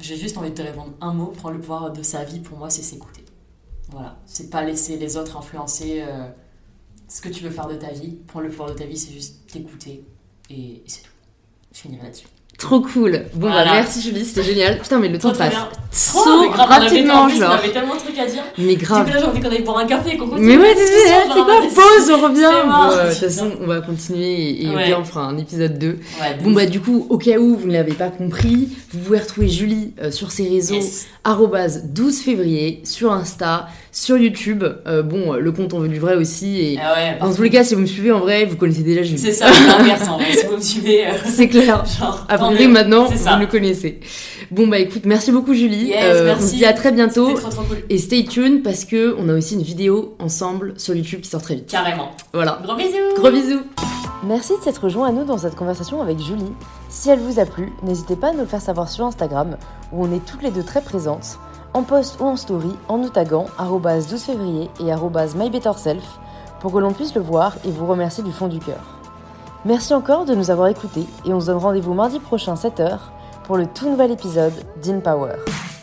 J'ai juste envie de te répondre un mot, prendre le pouvoir de sa vie, pour moi, c'est s'écouter. Voilà, c'est pas laisser les autres influencer euh, ce que tu veux faire de ta vie. Prendre le pouvoir de ta vie, c'est juste t'écouter et c'est tout. Je finirai là-dessus. Trop cool. Bon, bah, merci Julie, c'était génial. Putain, mais le temps passe so rapidement, genre. On avait tellement de trucs à dire. Mais grave. Du coup, là, j'ai envie qu'on aille boire un café qu'on continue. Mais ouais, c'est quoi Pause, on revient. de toute façon, on va continuer et, on fera un épisode 2. bon, bah, du coup, au cas où vous ne l'avez pas compris, vous pouvez retrouver Julie euh, sur ses réseaux, yes. 12 février, sur Insta, sur YouTube. Euh, bon, le compte on veut du vrai aussi. Et ah ouais, dans tous les cas, si vous me suivez en vrai, vous connaissez déjà Julie. C'est ça, l'inverse en vrai. Si vous me suivez. Euh, (laughs) c'est clair. (laughs) Genre, Après, maintenant, vous le connaissez. Bon, bah écoute, merci beaucoup Julie. Euh, on se dit à très bientôt. Trop, trop cool. Et stay tuned parce que on a aussi une vidéo ensemble sur YouTube qui sort très vite. Carrément. Voilà. Gros bisous. Gros bisous. Merci de s'être rejoint à nous dans cette conversation avec Julie. Si elle vous a plu, n'hésitez pas à nous le faire savoir sur Instagram où on est toutes les deux très présentes en post ou en story en nous taguant 12 février et mybetterself pour que l'on puisse le voir et vous remercier du fond du cœur. Merci encore de nous avoir écoutés et on se donne rendez-vous mardi prochain 7h pour le tout nouvel épisode d'InPower. Power.